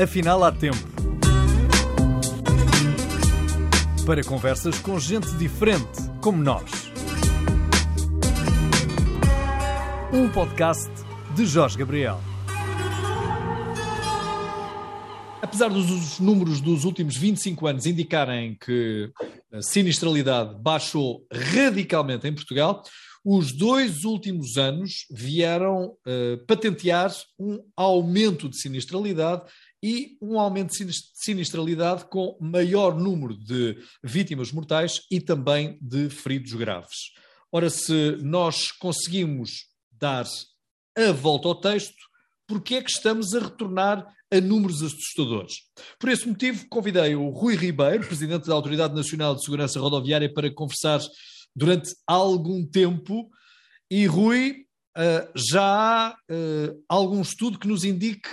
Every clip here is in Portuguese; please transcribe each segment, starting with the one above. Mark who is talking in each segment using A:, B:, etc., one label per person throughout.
A: Afinal, há tempo. Para conversas com gente diferente, como nós. Um podcast de Jorge Gabriel. Apesar dos números dos últimos 25 anos indicarem que a sinistralidade baixou radicalmente em Portugal, os dois últimos anos vieram uh, patentear um aumento de sinistralidade e um aumento de sinistralidade com maior número de vítimas mortais e também de feridos graves. Ora, se nós conseguimos dar a volta ao texto, por que é que estamos a retornar a números assustadores? Por esse motivo, convidei o Rui Ribeiro, presidente da Autoridade Nacional de Segurança Rodoviária, para conversar durante algum tempo. E, Rui, uh, já há uh, algum estudo que nos indique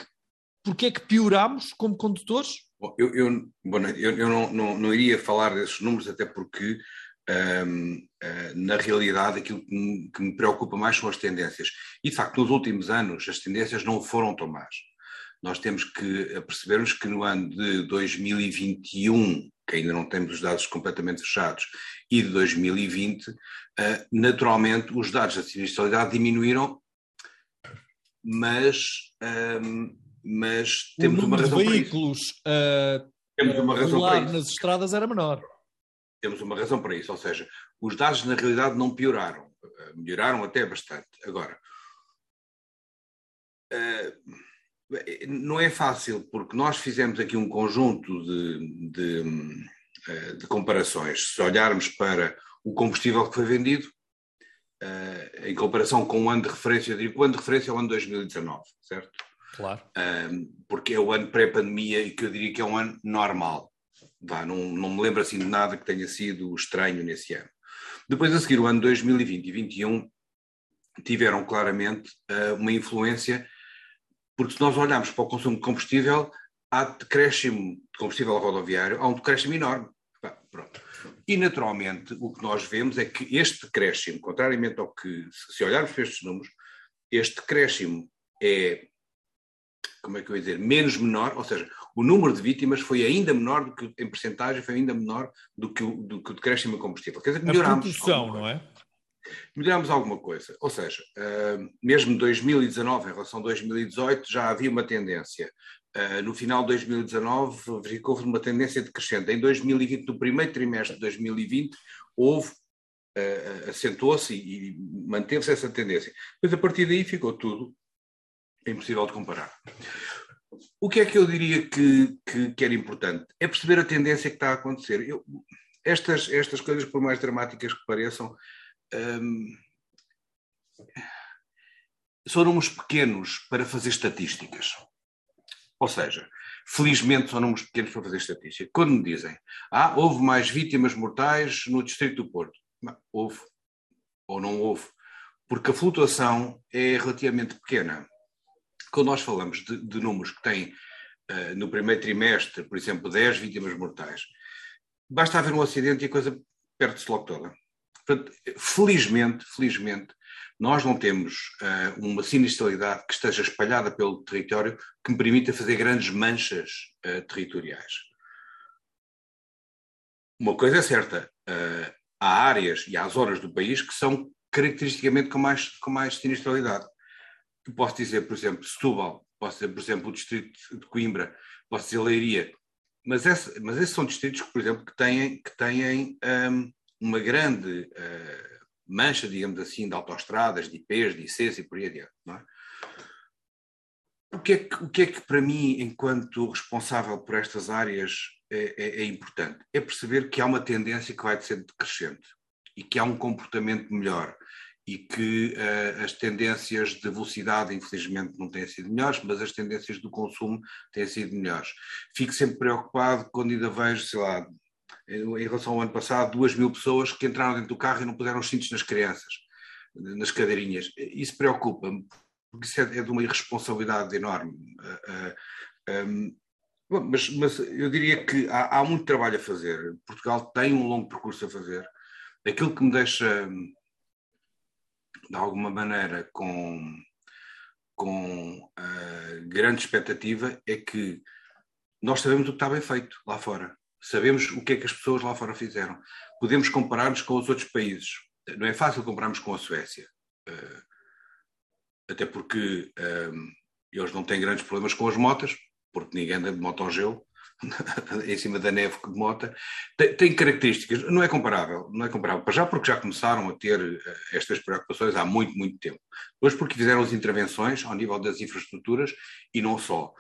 A: porque é que piorámos como condutores?
B: Eu, eu, bom, eu, eu não, não, não, iria falar desses números, até porque, um, uh, ah, na realidade, aquilo que me, que me, preocupa mais são as tendências. E, de facto, nos últimos anos, as tendências não foram tão más. Nós temos que percebermos que no ano de 2021, que ainda não temos os dados completamente fechados, e de 2020, uh, naturalmente, os dados da sinistralidade diminuíram, mas. Um, mas temos uma razão
A: de veículos para isso. Uh, temos uma razão para isso. nas estradas era menor.
B: Temos uma razão para isso, ou seja, os dados na realidade não pioraram, melhoraram até bastante. Agora, uh, não é fácil, porque nós fizemos aqui um conjunto de, de, de comparações. Se olharmos para o combustível que foi vendido, em comparação com o ano de referência, eu digo que o ano de referência é o ano 2019, certo?
A: Claro.
B: Um, porque é o ano pré-pandemia e que eu diria que é um ano normal. Vá, não, não me lembro assim de nada que tenha sido estranho nesse ano. Depois a seguir, o ano 2020 e 2021 tiveram claramente uh, uma influência, porque se nós olharmos para o consumo de combustível, há decréscimo de combustível rodoviário, há um decréscimo enorme. pronto. E naturalmente o que nós vemos é que este decréscimo, contrariamente ao que, se olharmos para estes números, este decréscimo é como é que eu ia dizer, menos menor, ou seja, o número de vítimas foi ainda menor do que, em percentagem, foi ainda menor do que o, do que o decréscimo combustível. Quer dizer, melhorámos.
A: A produção, não é?
B: Melhorámos alguma coisa. Ou seja, uh, mesmo 2019 em relação a 2018 já havia uma tendência. Uh, no final de 2019 verificou-se uma tendência decrescente. Em 2020, no primeiro trimestre de 2020, houve Uh, acentuou-se e, e manteve-se essa tendência. Mas a partir daí ficou tudo é impossível de comparar. O que é que eu diria que, que, que era importante? É perceber a tendência que está a acontecer. Eu, estas, estas coisas, por mais dramáticas que pareçam, hum, são números pequenos para fazer estatísticas. Ou seja, felizmente são números pequenos para fazer estatística. Quando me dizem, ah, houve mais vítimas mortais no Distrito do Porto. Não, houve. Ou não houve. Porque a flutuação é relativamente pequena quando nós falamos de, de números que têm uh, no primeiro trimestre, por exemplo, 10 vítimas mortais, basta haver um acidente e a coisa perde-se logo toda. Portanto, felizmente, felizmente, nós não temos uh, uma sinistralidade que esteja espalhada pelo território que me permita fazer grandes manchas uh, territoriais. Uma coisa é certa, há áreas e há zonas do país que são caracteristicamente com mais, com mais sinistralidade que posso dizer, por exemplo, Setúbal, posso dizer, por exemplo, o distrito de Coimbra, posso dizer Leiria, mas, esse, mas esses são distritos, por exemplo, que têm, que têm um, uma grande uh, mancha, digamos assim, de autoestradas, de IPs, de ICs e por aí adiante. Não é? O que, é que, o que é que para mim, enquanto responsável por estas áreas, é, é, é importante? É perceber que há uma tendência que vai ser decrescente e que há um comportamento melhor e que uh, as tendências de velocidade, infelizmente, não têm sido melhores, mas as tendências do consumo têm sido melhores. Fico sempre preocupado quando ainda vejo, sei lá, em relação ao ano passado, duas mil pessoas que entraram dentro do carro e não puseram os cintos nas crianças, nas cadeirinhas. Isso preocupa-me, porque isso é, é, de uma irresponsabilidade enorme. Uh, uh, um, bom, mas, mas, eu diria que há, há muito trabalho a fazer. Portugal tem um longo percurso a fazer. Aquilo que me deixa de alguma maneira, com, com uh, grande expectativa, é que nós sabemos o que está bem feito lá fora. Sabemos o que é que as pessoas lá fora fizeram. Podemos comparar-nos com os outros países. Não é fácil compararmos com a Suécia. Uh, até porque um, eles não têm grandes problemas com as motas, porque ninguém anda de moto ao gelo, em cima da neve de moto. Tem, tem, características, não é comparável, não é comparável, para já porque já começaram a ter uh, estas preocupações há muito, muito tempo. Depois porque fizeram as intervenções ao nível das infraestruturas e não só.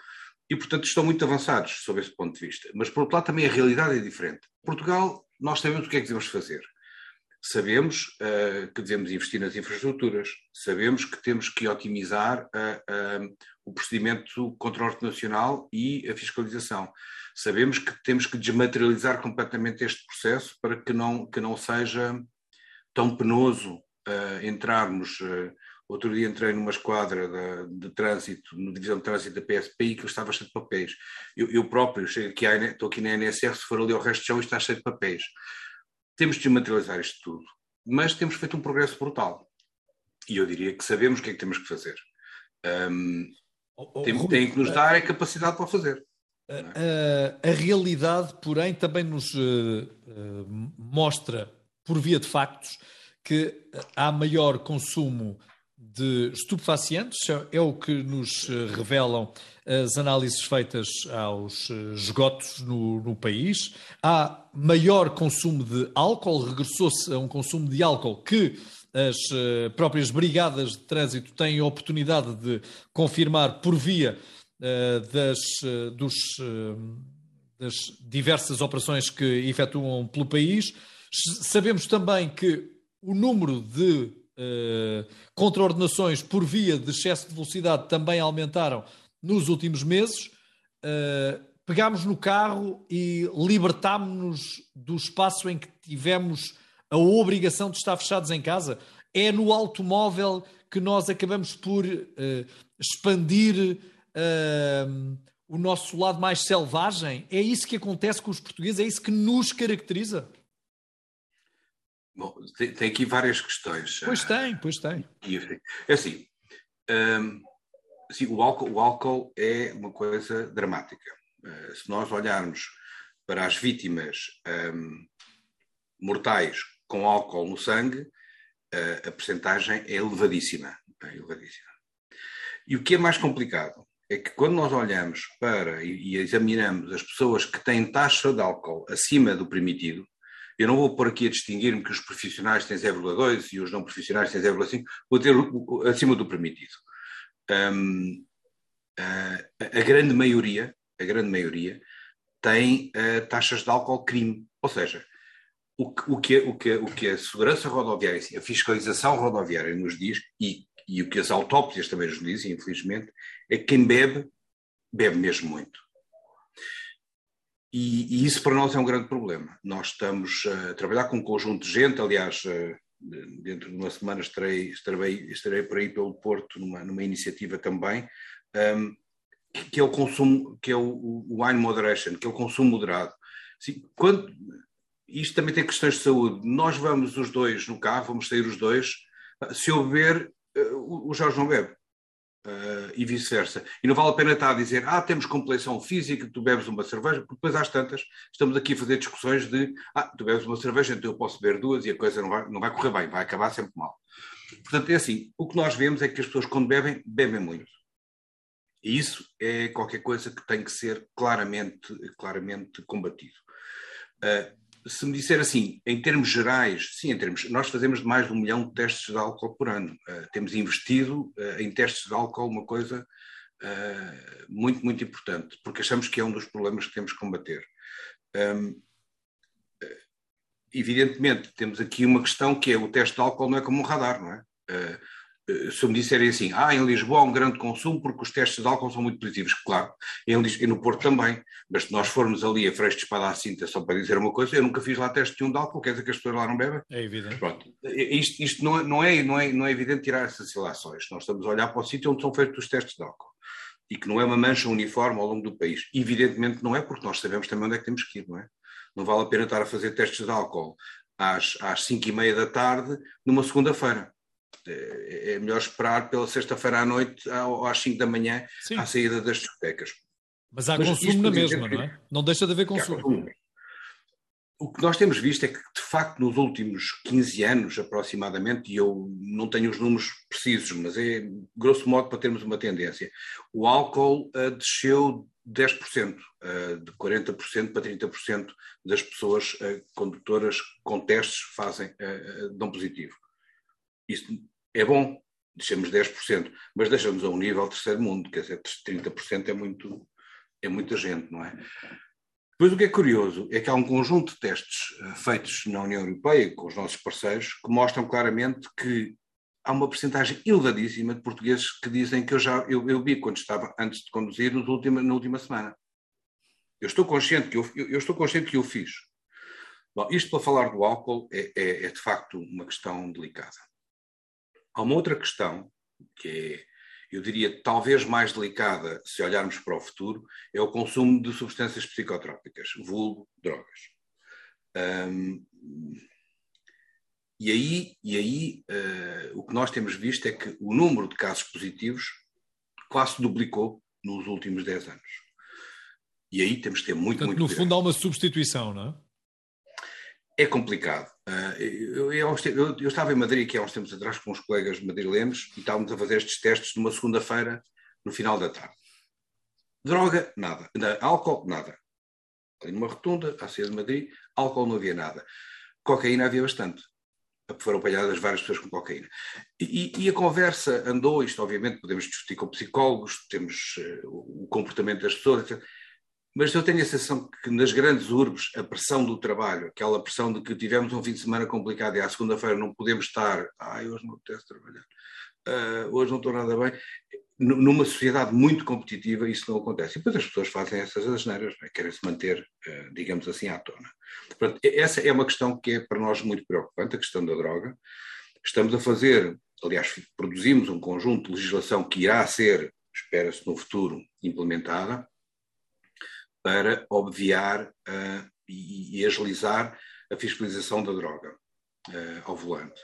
B: E, portanto, estão muito avançados sob esse ponto de vista. Mas, por outro lado, também a realidade é diferente. Portugal, nós sabemos o que é que devemos fazer. Sabemos uh, que devemos investir nas infraestruturas, sabemos que temos que otimizar uh, uh, o procedimento contra o nacional e a fiscalização. Sabemos que temos que desmaterializar completamente este processo para que não, que não seja tão penoso entrarmos. Outro dia entrei numa esquadra de, de trânsito, na divisão de trânsito da PSPI, que estava cheio de papéis. Eu, eu próprio chego aqui, à, estou aqui na NSR, se for ali ao resto do chão, está cheio de papéis. Temos de desmaterializar isto tudo, mas temos feito um progresso brutal. E eu diria que sabemos o que é que temos que fazer. Um, oh, oh, tem, tem, que nos dar a capacidade para fazer.
A: A, a, a realidade, porém, também nos uh, uh, mostra, por via de factos, que há maior consumo de estupefacientes, é o que nos eh, revelam as análises feitas aos esgotos no, no país. Há maior consumo de álcool, regressou-se a um consumo de álcool que as próprias brigadas de trânsito têm a oportunidade de confirmar por via das, dos, das diversas operações que efetuam pelo país. Sabemos também que o número de uh, contraordenações por via de excesso de velocidade também aumentaram nos últimos meses. Uh, pegámos no carro e libertámos-nos do espaço em que tivemos a obrigação de estar fechados em casa. É no automóvel que nós acabamos por uh, expandir uh, o nosso lado mais selvagem. É isso que acontece com os portugueses, é isso que nos caracteriza.
B: Bom, tem, tem, aqui várias questões.
A: Pois tem, pois tem.
B: É assim, um, assim o, álcool, o álcool é uma coisa dramática. Uh, se nós olharmos para as vítimas um, mortais com álcool no sangue, uh, a percentagem é elevadíssima, é elevadíssima. E o que é mais complicado é que quando nós olhamos para e, examinamos as pessoas que têm taxa de álcool acima do permitido, eu não vou pôr aqui a distinguir-me que os profissionais têm 0,2 e os não profissionais têm 0,5, vou ter acima do permitido. Um, a, a, grande maioria, a grande maioria, tem uh, taxas de álcool crime. Ou seja, o que, o, que, o, que, o que a segurança rodoviária, a fiscalização rodoviária nos diz, e, e o que as autópsias também nos dizem, infelizmente, é que quem bebe, bebe mesmo muito. E, e, isso para nós é um grande problema. Nós estamos a trabalhar com um conjunto de gente, aliás, eh, dentro de uma semana estarei, estarei, estarei por aí pelo Porto numa, numa iniciativa também, um, ehm, que é o consumo, que é o, o wine moderation, que é o consumo moderado. Assim, quando, isto também tem questões de saúde. Nós vamos os dois no carro, vamos sair os dois, se eu beber, o Jorge não bebe. Uh, e vice-versa. E não vale a pena estar a dizer, ah, temos compleição física, tu bebes uma cerveja, porque depois às tantas estamos aqui a fazer discussões de, ah, tu bebes uma cerveja, então eu posso beber duas e a coisa não vai, não vai correr bem, vai acabar sempre mal. Portanto, é assim, o que nós vemos é que as pessoas quando bebem, bebem muito. E isso é qualquer coisa que tem que ser claramente, claramente combatido. Uh, se me disser assim, em termos gerais, sim, em termos, nós fazemos mais de um milhão de testes de álcool por ano. Uh, temos investido uh, em testes de álcool uma coisa uh, muito, muito importante, porque achamos que é um dos problemas que temos que combater. Um, evidentemente, temos aqui uma questão que é o teste de álcool não é como um radar, não é? Eh, se me disserem assim, ah, em Lisboa há um grande consumo porque os testes de álcool são muito positivos, claro, e no Porto também, mas se nós formos ali a Freixo de Espada à Cinta só para dizer uma coisa, eu nunca fiz lá teste nenhum de álcool, quer dizer que as pessoas lá não bebem?
A: É evidente.
B: Pronto. Isto, isto não, é, não, é, não, é, não é evidente tirar essas ilações, nós estamos a olhar para o sítio onde são feitos os testes de álcool e que não é uma mancha uniforme ao longo do país. Evidentemente não é, porque nós sabemos também onde é que temos que ir, não é? Não vale a pena estar a fazer testes de álcool às, às 5 e meia da tarde numa segunda-feira é, é melhor esperar pela sexta-feira à noite ou às 5 da manhã Sim. à saída das discotecas.
A: Mas há Mas consumo na mesma, não é? Não deixa de haver consumo. consumo.
B: O que nós temos visto é que, de facto, nos últimos 15 anos aproximadamente, e eu não tenho os números precisos, mas é grosso modo para termos uma tendência, o álcool uh, desceu 10%, uh, de 40% para 30% das pessoas uh, condutoras com testes fazem, dão positivo. Isso é bom, deixamos 10%, mas deixamos a um nível terceiro mundo, quer dizer, 30% é muito, é muita gente, não é? Depois, o que é curioso é que há um conjunto de testes uh, feitos na União Europeia com os nossos parceiros que mostram claramente que há uma porcentagem elevadíssima de portugueses que dizem que eu já eu, eu vi quando estava antes de conduzir nos última, na última semana. Eu estou consciente que eu, eu, eu estou consciente que eu fiz. Bom, isto para falar do álcool é, é, é de facto uma questão delicada. Há uma outra questão que é eu diria talvez mais delicada, se olharmos para o futuro, é o consumo de substâncias psicotrópicas, vulgo drogas. Um, e aí, e aí uh, o que nós temos visto é que o número de casos positivos quase duplicou nos últimos 10 anos. E aí temos que ter muito,
A: Portanto,
B: muito
A: No fundo há uma substituição, não é?
B: É complicado. Uh, eu, eu, eu, eu, estava em Madrid aqui há uns tempos atrás com uns colegas madrilenos e estávamos a fazer estes testes numa segunda-feira, no final da tarde. Droga, nada. Álcool, nada. Ali numa rotunda, à saída de Madrid, álcool não havia nada. Cocaína havia bastante. Foram apanhadas várias pessoas com cocaína. E, e, a conversa andou, isto obviamente podemos discutir com psicólogos, temos uh, o comportamento das pessoas, etc mas eu tenho a sensação que nas grandes urbes a pressão do trabalho, aquela pressão de que tivemos um fim de semana complicado e à segunda-feira não podemos estar, ai, hoje não apetece trabalhar, uh, hoje não estou nada bem, numa sociedade muito competitiva isso não acontece. E depois as pessoas fazem essas asneiras, é? querem se manter, uh, digamos assim, à tona. Portanto, essa é uma questão que é para nós muito preocupante, a questão da droga. Estamos a fazer, aliás, produzimos um conjunto de legislação que irá ser, espera-se no futuro, implementada, para obviar uh, e, e, agilizar a fiscalização da droga uh, ao volante.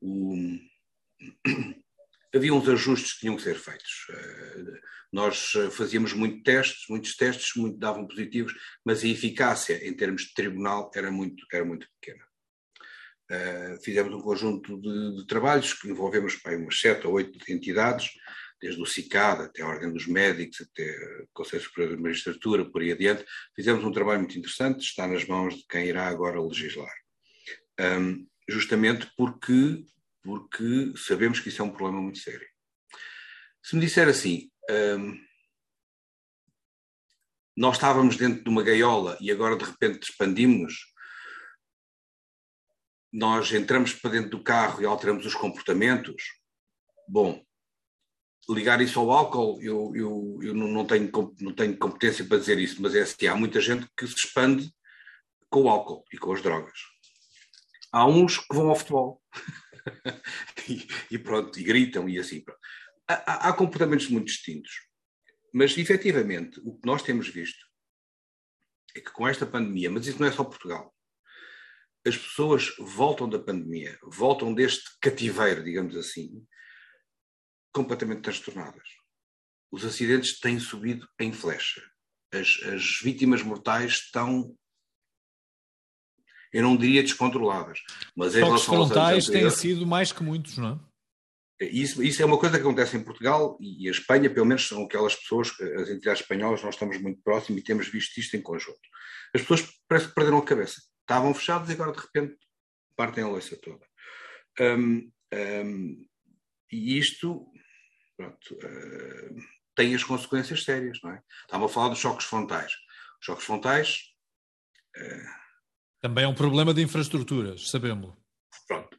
B: O... Havia uns ajustes que tinham que ser feitos. Uh, nós fazíamos muito testes, muitos testes, muito davam positivos, mas a eficácia em termos de tribunal era muito, era muito pequena. fizemos um conjunto de, de trabalhos que envolvemos bem, umas sete ou oito entidades, desde o CICAD até a Ordem dos Médicos, até o Conselho Superior da Magistratura, por aí adiante, fizemos um trabalho muito interessante, está nas mãos de quem irá agora legislar. Um, justamente porque, porque sabemos que isso é um problema muito sério. Se me disser assim, um, nós estávamos dentro de uma gaiola e agora de repente expandimos, nós entramos para dentro do carro e alteramos os comportamentos, bom, ligar isso ao álcool, eu, eu, eu não, tenho, não tenho competência para dizer isso, mas é assim, há muita gente que se expande com o álcool e com as drogas. Há uns que vão ao futebol e, e, pronto, e gritam e assim. Há, há, comportamentos muito distintos, mas efetivamente o que nós temos visto é que com esta pandemia, mas isso não é só Portugal, as pessoas voltam da pandemia, voltam deste cativeiro, digamos assim, completamente transtornadas. Os acidentes têm subido em flecha. As, as vítimas mortais estão, eu não diria descontroladas, mas em
A: relação aos frontais têm sido mais que muitos, não é?
B: Isso, isso, é uma coisa que acontece em Portugal e a Espanha, pelo menos, são aquelas pessoas, as entidades espanholas, nós estamos muito próximos e temos visto isto em conjunto. As pessoas parece que perderam a cabeça. Estavam fechadas e agora, de repente, partem a louça toda. Um, um, e isto pronto, uh, tem as consequências sérias, não é? Estava a falar dos choques frontais. Os choques frontais.
A: Uh, Também é um problema de infraestruturas, sabemos.
B: Pronto.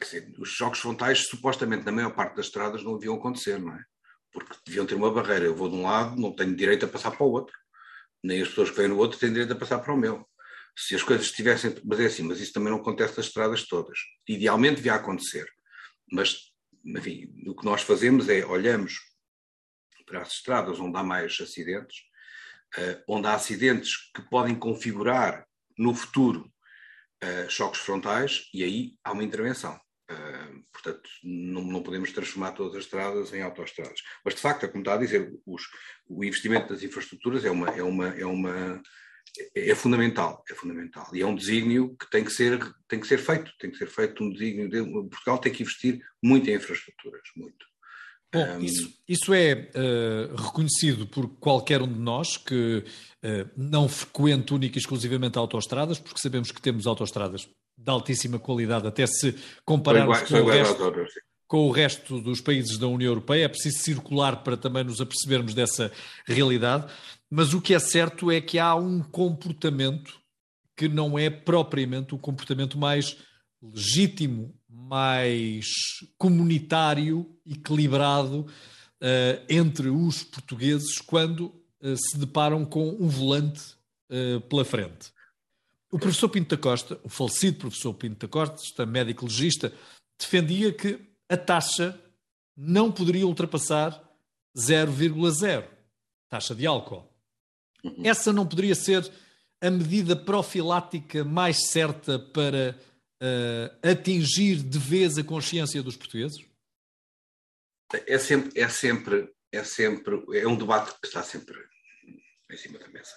B: Dizer, os choques frontais, supostamente, na maior parte das estradas, não deviam acontecer, não é? Porque deviam ter uma barreira. Eu vou de um lado, não tenho direito a passar para o outro. Nem as pessoas que vêm no outro têm direito a passar para o meu. Se as coisas estivessem. Mas é assim, mas isso também não acontece nas estradas todas. Idealmente devia acontecer. Mas enfim, o que nós fazemos é olhamos para as estradas onde há mais acidentes, uh, onde há acidentes que podem configurar no futuro uh, choques frontais, e aí há uma intervenção. Uh, portanto, não, não, podemos transformar todas as estradas em autoestradas. Mas, de facto, é como está a dizer, os, o investimento nas infraestruturas é uma, é uma, é uma é, é fundamental, é fundamental. E é um desígnio que tem que ser, tem que ser feito, tem que ser feito um desígnio. De, Portugal tem que investir muito em infraestruturas, muito.
A: Bom, um, isso, isso, é uh, reconhecido por qualquer um de nós que uh, não frequente única e exclusivamente autoestradas, porque sabemos que temos autoestradas de altíssima qualidade, até se compararmos com, o resto, com o resto dos países da União Europeia. É preciso circular para também nos apercebermos dessa realidade. Mas o que é certo é que há um comportamento que não é propriamente o comportamento mais legítimo, mais comunitário, equilibrado uh, entre os portugueses quando uh, se deparam com um volante uh, pela frente. O professor Pinto da Costa, o falecido professor Pinto da Costa, médico legista, defendia que a taxa não poderia ultrapassar 0,0, taxa de álcool. Uhum. Essa não poderia ser a medida profilática mais certa para uh, atingir de vez a consciência dos portugueses?
B: É sempre, é sempre, é sempre, é um debate que está sempre em cima da mesa.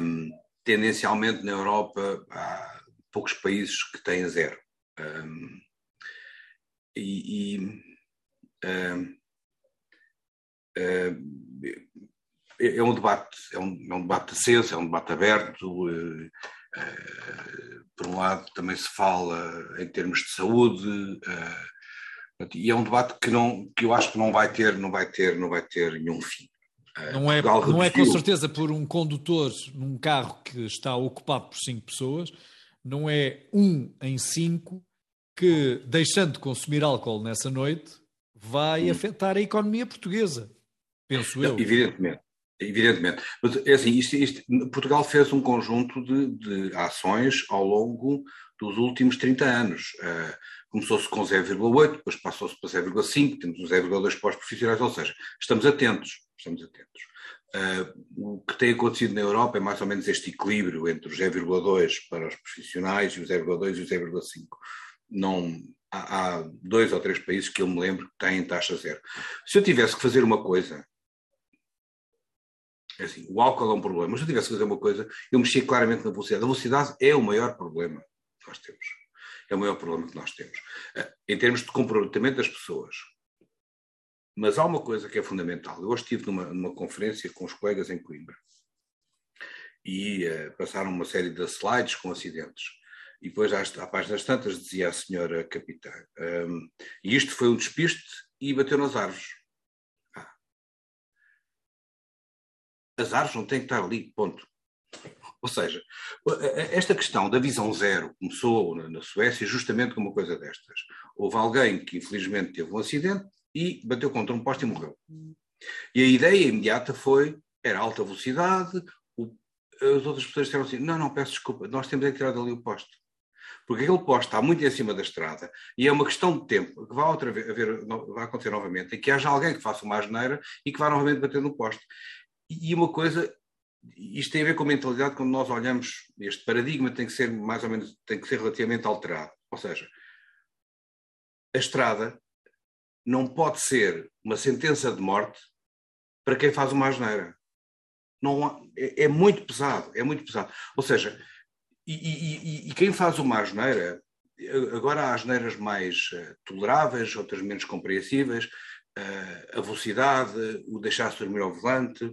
B: Um, tendencialmente na Europa há poucos países que têm zero. Um, e, e um, é, é um debate, é um, é um debate aceso, é um debate aberto. Uh, uh, por um lado, também se fala em termos de saúde, uh, e é um debate que, não, que eu acho que não vai ter, não vai ter, não vai ter nenhum fim.
A: Não é, não é com certeza por um condutor num carro que está ocupado por cinco pessoas, não é um em cinco que, deixando de consumir álcool nessa noite, vai hum. afetar a economia portuguesa, penso eu.
B: Evidentemente, evidentemente. Mas é assim, isto, isto, Portugal fez um conjunto de, de, ações ao longo dos últimos 30 anos. Uh, Começou-se com 0,8, depois passou-se para 0,5, temos um 0,2 para os profissionais, ou seja, estamos atentos estamos atentos. Uh, o que tem acontecido na Europa é mais ou menos este equilíbrio entre os 0,2 para os profissionais e os 0,2 e os 0,5. Não, há, há, dois ou três países que eu me lembro que têm taxa zero. Se eu tivesse que fazer uma coisa, é assim, o álcool é um problema, mas se eu tivesse que fazer uma coisa, eu mexia claramente na velocidade. A velocidade é o maior problema que nós temos. É o maior problema que nós temos. Uh, em termos de comprometimento das pessoas, mas há uma coisa que é fundamental. Eu hoje estive numa, numa conferência com os colegas em Coimbra e uh, passaram uma série de slides com acidentes. E depois, às, à página das tantas, dizia a senhora capitã, um, e isto foi um despiste e bateu nas árvores. Ah. As árvores não têm que estar ali, ponto. Ou seja, esta questão da visão zero começou na Suécia justamente com uma coisa destas. Houve alguém que infelizmente teve um acidente, e bateu contra um poste e morreu. E a ideia imediata foi, era alta velocidade, o, as outras pessoas disseram assim, não, não, peço desculpa, nós temos é que tirar dali o poste. Porque aquele poste está muito em cima da estrada e é uma questão de tempo que vai, outra vez, haver, vai acontecer novamente e que haja alguém que faça uma asneira e que vá novamente bater no poste. E uma coisa, isto tem a ver com a mentalidade quando nós olhamos, este paradigma tem que ser mais ou menos, tem que ser relativamente alterado. Ou seja, a estrada não pode ser uma sentença de morte para quem faz uma asneira. Não, é, é muito pesado, é muito pesado. Ou seja, e, e, e, quem faz uma asneira, agora há asneiras mais uh, toleráveis, outras menos compreensíveis, uh, a velocidade, o deixar-se dormir ao volante,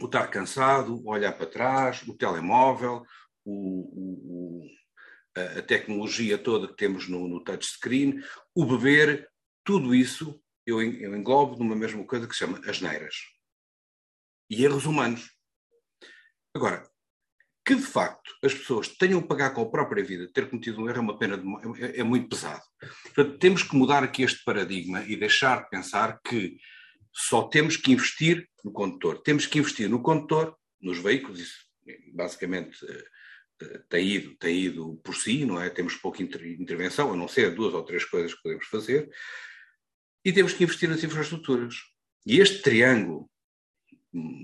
B: o estar cansado, o olhar para trás, o telemóvel, o, o, a tecnologia toda que temos no, no touchscreen, o beber, tudo isso eu, eu englobo numa mesma coisa que se chama asneiras. E erros humanos. Agora, que de facto as pessoas tenham que pagar com a própria vida ter cometido um erro é uma pena de, é, é, muito pesado. Portanto, temos que mudar aqui este paradigma e deixar de pensar que só temos que investir no condutor. Temos que investir no condutor, nos veículos, isso basicamente eh, eh, tem ido, tem ido por si, não é? Temos pouca intervenção, a não ser duas ou três coisas que podemos fazer e temos que investir nas infraestruturas. E este triângulo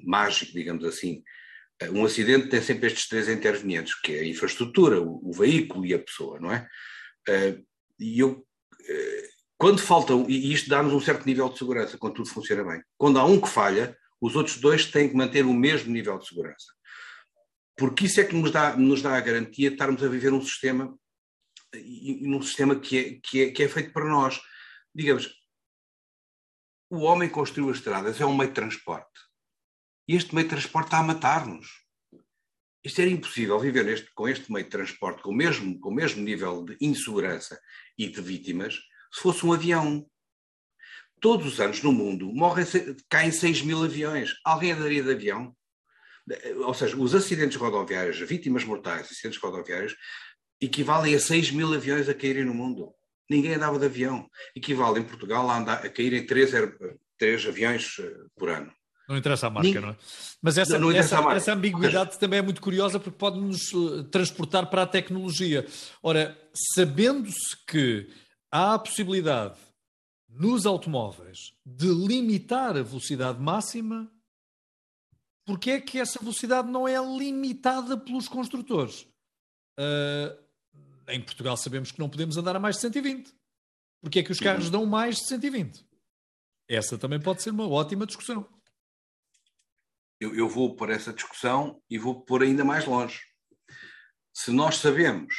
B: mágico, digamos assim, um acidente tem sempre estes três intervenientes, que é a infraestrutura, o, o veículo e a pessoa, não é? Uh, e eu quando faltam, e isto dá-nos um certo nível de segurança, quando tudo funciona bem, quando há um que falha, os outros dois têm que manter o mesmo nível de segurança. Porque isso é que nos dá, nos dá a garantia de estarmos a viver um sistema, e, num sistema que é, que, é, que é feito para nós. Digamos, o homem construiu as estradas, é um meio de transporte. E este meio de transporte está a matar-nos. Isto era impossível viver neste, com este meio de transporte com o, mesmo, com o mesmo nível de insegurança e de vítimas se fosse um avião. Todos os anos no mundo morrem, caem 6 mil aviões. Alguém andaria de avião? Ou seja, os acidentes rodoviários, vítimas mortais, acidentes rodoviários, equivalem a 6 mil aviões a caírem no mundo. Ninguém andava de avião. Equivale em Portugal a, andar, a caírem 3, 3 aviões eh, por ano.
A: Não interessa a marca, Ninguém... não é? Mas essa, não, não essa, essa ambiguidade também é muito curiosa porque pode nos eh, transportar para a tecnologia. Ora, sabendo-se que há a possibilidade nos automóveis de limitar a velocidade máxima, porque é que essa velocidade não é limitada pelos construtores? Uh, em Portugal sabemos que não podemos andar a mais de 120. Porque é que os carros dão mais de 120? Essa também pode ser uma ótima discussão.
B: Eu, eu vou por essa discussão e vou pôr ainda mais longe. Se nós sabemos,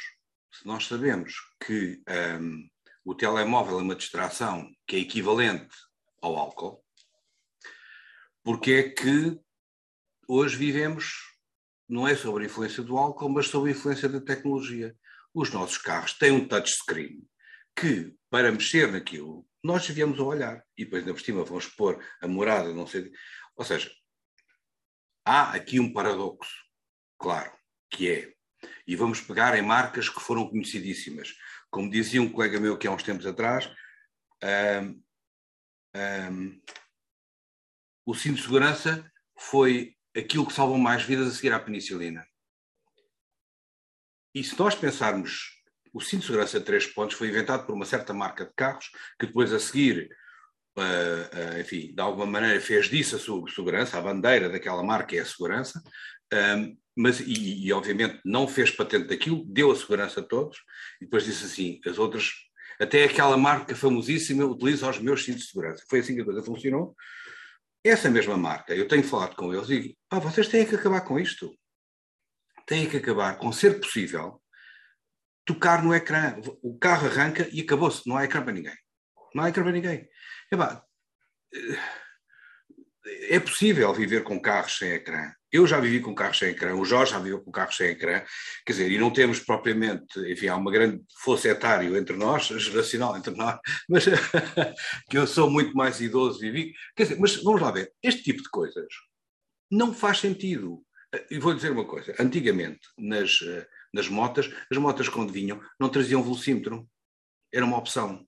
B: se nós sabemos que um, o telemóvel é uma distração que é equivalente ao álcool, porque é que hoje vivemos, não é sobre a influência do álcool, mas sobre a influência da tecnologia. Os nossos carros têm um touchscreen que, para mexer naquilo, nós devíamos olhar. E depois, na por cima, vamos pôr a morada, não sei. Ou seja, há aqui um paradoxo, claro, que é, e vamos pegar em marcas que foram conhecidíssimas. Como dizia um colega meu que há uns tempos atrás, um, um, o cinto de segurança foi aquilo que salvou mais vidas a seguir à penicilina. E se nós pensarmos, o cinto de segurança de três pontos foi inventado por uma certa marca de carros, que depois a seguir, uh, uh, enfim, de alguma maneira fez disso a sua segurança, a bandeira daquela marca é a segurança, um, mas, e, e, obviamente não fez patente daquilo, deu a segurança a todos, e depois disse assim, as outras, até aquela marca famosíssima utiliza os meus cintos de segurança. Foi assim que a coisa funcionou. Essa mesma marca, eu tenho falado com eles e digo, pá, vocês têm que acabar com isto. Têm que acabar com ser possível tocar no ecrã. O carro arranca e acabou-se, não há ecrã para ninguém. Não há ecrã para ninguém. Epá, é possível viver com carros sem ecrã. Eu já vivi com carros sem ecrã, o Jorge já viveu com carros sem ecrã, quer dizer, e não temos propriamente, enfim, há uma grande fosse etário entre nós, geracional entre nós, mas que eu sou muito mais idoso e vi, quer dizer, mas vamos lá ver, este tipo de coisas não faz sentido. E vou dizer uma coisa, antigamente, nas, nas motas, as motas quando vinham não traziam velocímetro, era uma opção.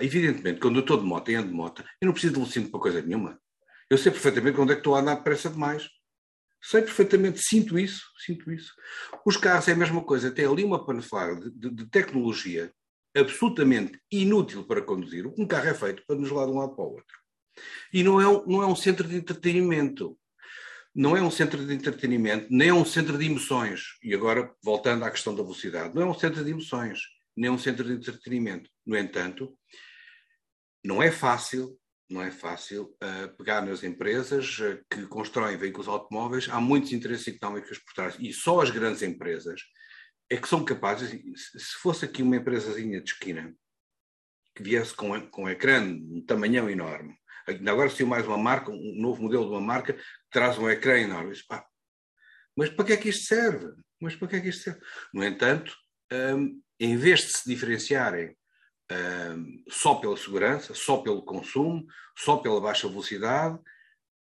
B: Evidentemente, quando eu estou de moto e ando de moto, eu não preciso de velocímetro para coisa nenhuma. Eu sei perfeitamente onde é que estou a andar depressa demais. Sei perfeitamente, sinto isso, sinto isso. Os carros é a mesma coisa, tem ali uma panflada de, de, de, tecnologia absolutamente inútil para conduzir. Um carro é feito para nos levar de um lado para o outro. E não é, um, não é um centro de entretenimento. Não é um centro de entretenimento, nem é um centro de emoções. E agora, voltando à questão da velocidade, não é um centro de emoções, nem é um centro de entretenimento. No entanto, não é fácil não é fácil uh, pegar nas empresas uh, que constroem veículos automóveis, há muitos interesses económicos por trás, e só as grandes empresas é que são capazes, se fosse aqui uma empresazinha de esquina, que viesse com, com um ecrã, um tamanhão enorme, agora se mais uma marca, um novo modelo de uma marca, traz um ecrã enorme, pá, mas para que é que isto serve? Mas para que é que isto serve? No entanto, um, em vez de se diferenciarem só pela segurança, só pelo consumo, só pela baixa velocidade,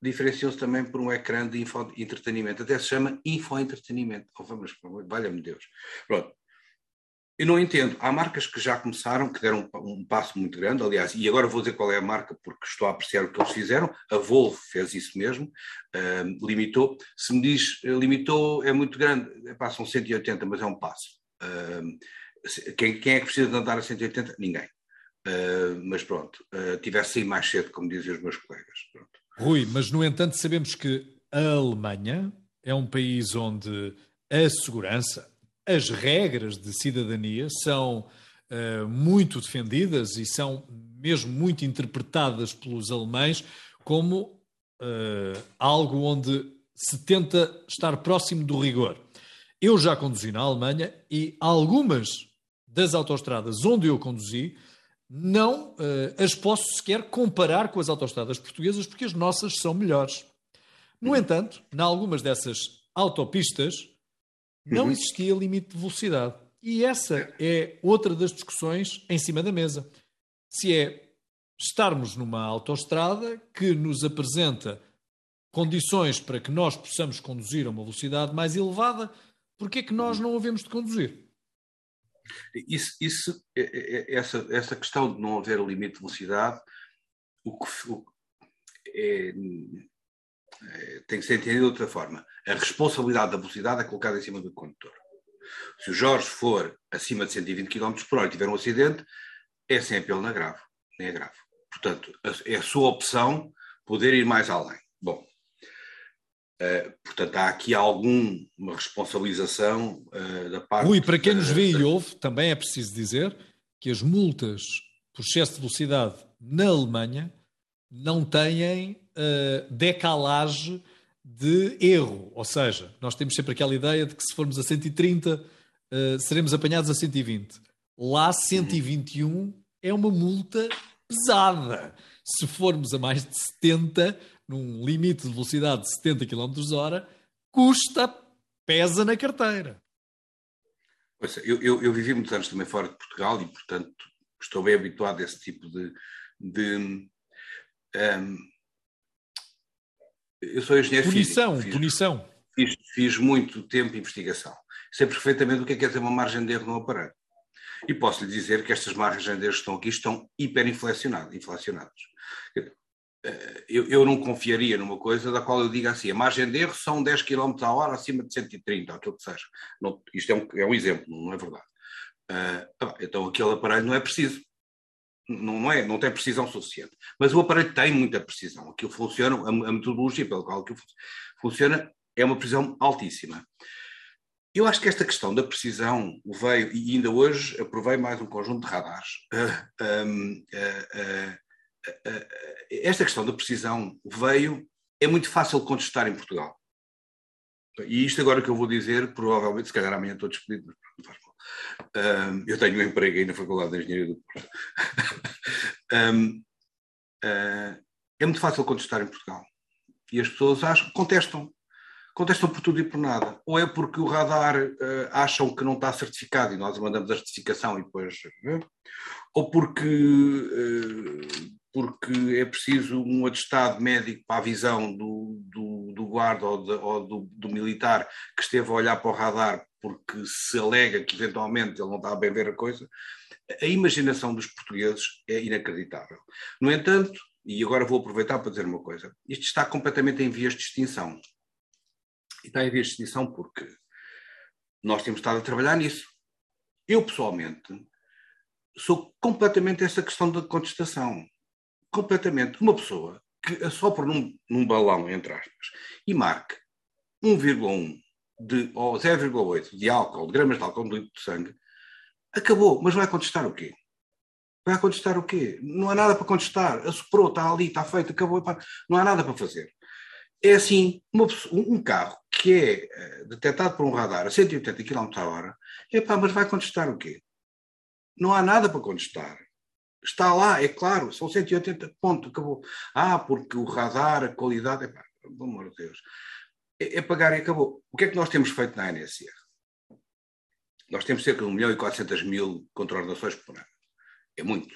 B: diferenciam-se também por um ecrã de entretenimento. Até se chama infoentretenimento. Oh, vamos, valha-me Deus. Pronto. Eu não entendo. Há marcas que já começaram, que deram um, um, passo muito grande, aliás, e agora vou dizer qual é a marca, porque estou a apreciar o que eles fizeram. A Volvo fez isso mesmo, limitou. Se me diz limitou, é muito grande, passam 180, mas é um passo. Quem, quem é que precisa de andar a 180? Ninguém. Uh, mas pronto, uh, tivesse saído mais cedo, como dizem os meus colegas. Pronto.
A: Rui, mas no entanto sabemos que a Alemanha é um país onde a segurança, as regras de cidadania são uh, muito defendidas e são mesmo muito interpretadas pelos alemães como uh, algo onde se tenta estar próximo do rigor. Eu já conduzi na Alemanha e algumas das autoestradas onde eu conduzi não uh, as posso sequer comparar com as autoestradas portuguesas porque as nossas são melhores. No entanto, em algumas dessas autopistas não uhum. existia limite de velocidade. E essa é outra das discussões em cima da mesa. Se é estarmos numa autoestrada que nos apresenta condições para que nós possamos conduzir a uma velocidade mais elevada, porque é que nós não havemos de conduzir?
B: Isso, isso, é, é, é, essa, essa questão de não haver limite de velocidade o que, o, é, é, tem que ser entendido de outra forma. A responsabilidade da velocidade é colocada em cima do condutor. Se o Jorge for acima de 120 km por hora e tiver um acidente, é sem apelo na grave, nem é grave. Portanto, é a sua opção poder ir mais além. Bom, Uh, portanto, há aqui alguma responsabilização uh, da parte.
A: Ui, para quem nos vê e ouve, também é preciso dizer que as multas por excesso de velocidade na Alemanha não têm uh, decalagem de erro. Ou seja, nós temos sempre aquela ideia de que se formos a 130, seremos apanhados a 120. Lá, 121 é uma multa pesada. Se formos a mais de 70, num limite de velocidade de 70 km hora, custa, pesa na carteira.
B: Eu, eu, eu, vivi muitos anos também fora de Portugal e, portanto, estou bem habituado a esse tipo de. de um, eu sou engenheiro
A: punição,
B: físico.
A: Punição,
B: fiz, fiz, muito tempo de investigação. Sei perfeitamente o que é, que é ter uma margem de erro no aparelho. E posso lhe dizer que estas margens de erro que estão aqui estão hiperinflacionadas. Inflacionadas. Eh, eu, eu, não confiaria numa coisa da qual eu diga assim, a margem de erro são 10 km a hora acima de 130, ou aquilo que seja. Não, isto é um, é um, exemplo, não é verdade. Uh, então aquele aparelho não é preciso. Não, não, é, não tem precisão suficiente. Mas o aparelho tem muita precisão. Aquilo funciona, a, a metodologia pela qual aquilo funciona é uma precisão altíssima. Eu acho que esta questão da precisão veio, e ainda hoje aprovei mais um conjunto de radares. Uh, uh, esta questão da precisão veio, é muito fácil contestar em Portugal. E isto agora que eu vou dizer, provavelmente, se calhar amanhã estou despedido, mas não faz mal. Um, eu tenho um emprego aí na Faculdade de Engenharia do Porto. um, uh, é muito fácil contestar em Portugal. E as pessoas acham, contestam. Contestam por tudo e por nada. Ou é porque o radar uh, acham que não está certificado e nós mandamos a certificação e depois. Uh, ou porque porque é preciso um atestado médico para a visão do, do, do guarda ou, de, ou do, do, militar que esteve a olhar para o radar porque se alega que eventualmente ele não está a bem ver a coisa. A imaginação dos portugueses é inacreditável. No entanto, e agora vou aproveitar para dizer uma coisa, isto está completamente em vias de extinção. E está em vias de extinção porque nós temos estado a trabalhar nisso. Eu, pessoalmente, sou completamente essa questão da contestação completamente uma pessoa que assopra num, num balão, entre aspas, e marque 1,1 de, ou 0,8 de álcool, de gramas de álcool no litro de sangue, acabou. Mas vai contestar o quê? Vai contestar o quê? Não há nada para contestar. Assoprou, está ali, está feito, acabou. Não há nada para fazer. É assim, uma, um carro que é uh, detectado por um radar a 180 km h hora, epá, mas vai contestar o quê? Não há nada para contestar. Está lá, é claro, são 180, ponto, acabou. Ah, porque o radar, a qualidade, é pá, pelo amor de Deus. É, é pagar e acabou. O que é que nós temos feito na NSR? Nós temos cerca de 1 milhão e 400 mil contraordenações por ano. É muito.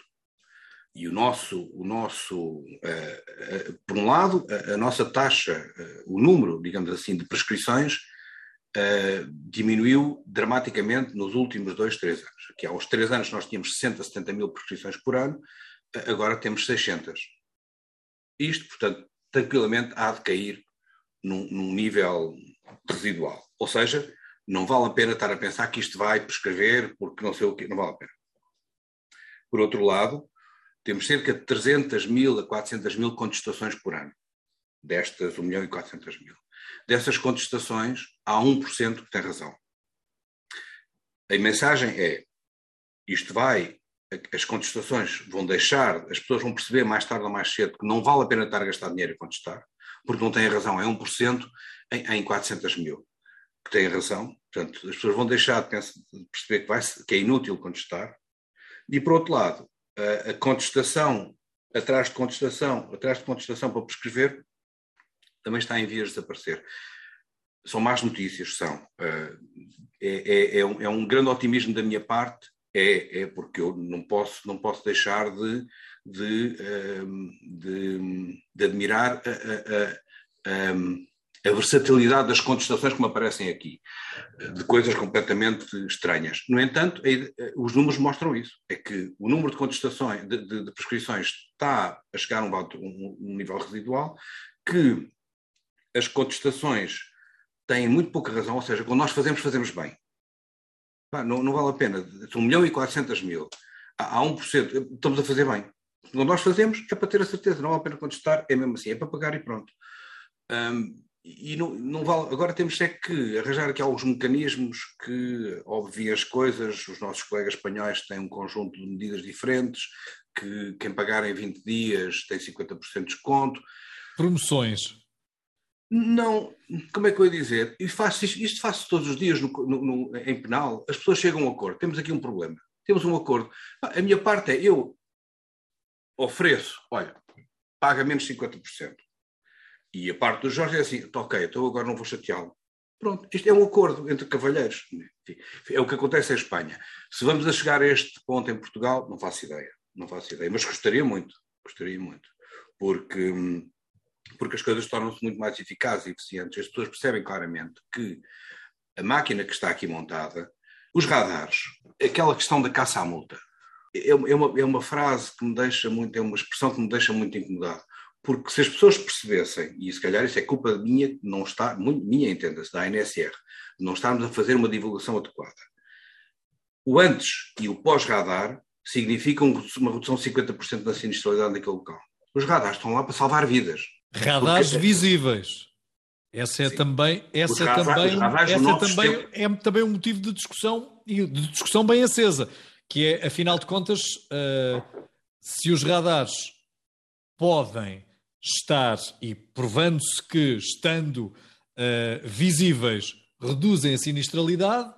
B: E o nosso, o nosso uh, uh, por um lado, a, a nossa taxa, uh, o número, digamos assim, de prescrições uh, diminuiu dramaticamente nos últimos dois, três anos. Que há uns três anos nós tínhamos 60, 70 mil prescrições por ano, uh, agora temos 600. Isto, portanto, tranquilamente há de cair num, num nível residual. Ou seja, não vale a pena estar a pensar que isto vai prescrever porque não sei o quê, não vale a pena. Por outro lado, temos cerca de 300 mil a 400 mil contestações por ano. Destas, 1 milhão e 400 mil. Dessas contestações, há 1% que tem razão. A mensagem é: isto vai, as contestações vão deixar, as pessoas vão perceber mais tarde ou mais cedo que não vale a pena estar a gastar dinheiro a contestar, porque não têm razão, é 1% em, em 400 mil. Que têm razão, portanto, as pessoas vão deixar de, perceber que, vai, que é inútil contestar. E, por outro lado, a, a contestação, atrás de contestação, atrás de contestação para prescrever, também está em vias de desaparecer. São más notícias, são. É, é, é, um, é um grande otimismo da minha parte, é, é porque eu não posso, não posso deixar de, de, de, de admirar a, a, a, a, versatilidade das contestações que me aparecem aqui, de coisas completamente estranhas. No entanto, os números mostram isso: é que o número de contestações, de, de, de prescrições, está a chegar a um, um nível residual, que as contestações têm muito pouca razão, ou seja, quando nós fazemos, fazemos bem. Não, não vale a pena. 1 milhão e 400 mil. Há, há 1%. Estamos a fazer bem. Quando nós fazemos, é para ter a certeza. Não vale a pena contestar, é mesmo assim. É para pagar e pronto. Um, e não, não vale. Agora temos é que arranjar aqui alguns mecanismos que obviem as coisas. Os nossos colegas espanhóis têm um conjunto de medidas diferentes, que quem pagar em 20 dias tem 50% de desconto.
A: Promoções.
B: Não, como é que eu ia dizer? Faço isto, faço todos os dias no, no, no, em penal. As pessoas chegam a um acordo. Temos aqui um problema. Temos um acordo. A minha parte é eu ofereço, olha, paga menos 50%. E a parte do Jorge é assim, tá ok, então agora não vou chateá-lo. Pronto, isto é um acordo entre cavalheiros. É o que acontece em Espanha. Se vamos a chegar a este ponto em Portugal, não faço ideia. Não faço ideia, mas gostaria muito. Gostaria muito. Porque hum, porque as coisas tornam-se muito mais eficazes e eficientes. As pessoas percebem claramente que a máquina que está aqui montada, os radares, aquela questão da caça à multa, é, é uma, é uma frase que me deixa muito, é uma expressão que me deixa muito incomodado. Porque se as pessoas percebessem, e se calhar isso é culpa minha, não está, minha entenda-se, da ANSR, não estarmos a fazer uma divulgação adequada. O antes e o pós-radar significam uma redução de 50% da sinistralidade naquele local. Os radares estão lá para salvar vidas.
A: Radares Porque... visíveis. Essa é Sim. também, essa é também, essa também é também um motivo de discussão e de discussão bem acesa, que é, afinal de contas, uh, se os radares podem estar e provando-se que estando uh, visíveis reduzem a sinistralidade,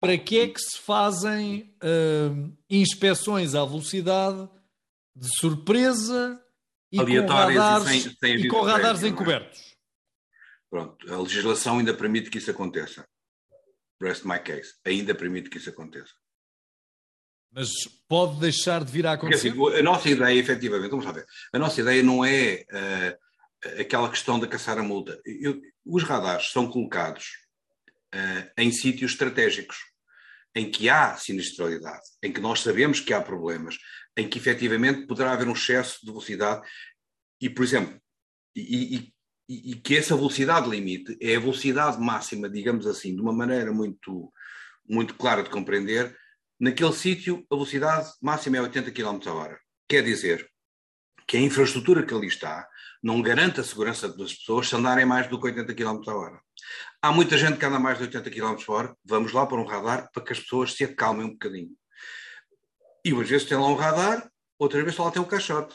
A: para que é que se fazem uh, inspeções à velocidade de surpresa e aleatórias com radares, e sem, sem e com radares é? encobertos.
B: Pronto, a legislação ainda permite que isso aconteça. Rest my case. Ainda permite que isso aconteça.
A: Mas pode deixar de vir a acontecer?
B: Porque, assim, a nossa ideia, efetivamente, vamos lá ver, a nossa ideia não é uh, aquela questão de caçar a multa. Eu, os radares são colocados uh, em sítios estratégicos, em que há sinistralidade, em que nós sabemos que há problemas, em que efetivamente poderá haver um excesso de velocidade e, por exemplo, e, e, e, que essa velocidade limite é a velocidade máxima, digamos assim, de uma maneira muito, muito clara de compreender, naquele sítio a velocidade máxima é 80 km hora. Quer dizer que a infraestrutura que ali está não garante a segurança das pessoas se andarem mais do que 80 km hora. Há muita gente que anda mais de 80 km hora, vamos lá para um radar para que as pessoas se acalmem um bocadinho. E umas vezes tem lá um radar, outras vezes lá tem um caixote.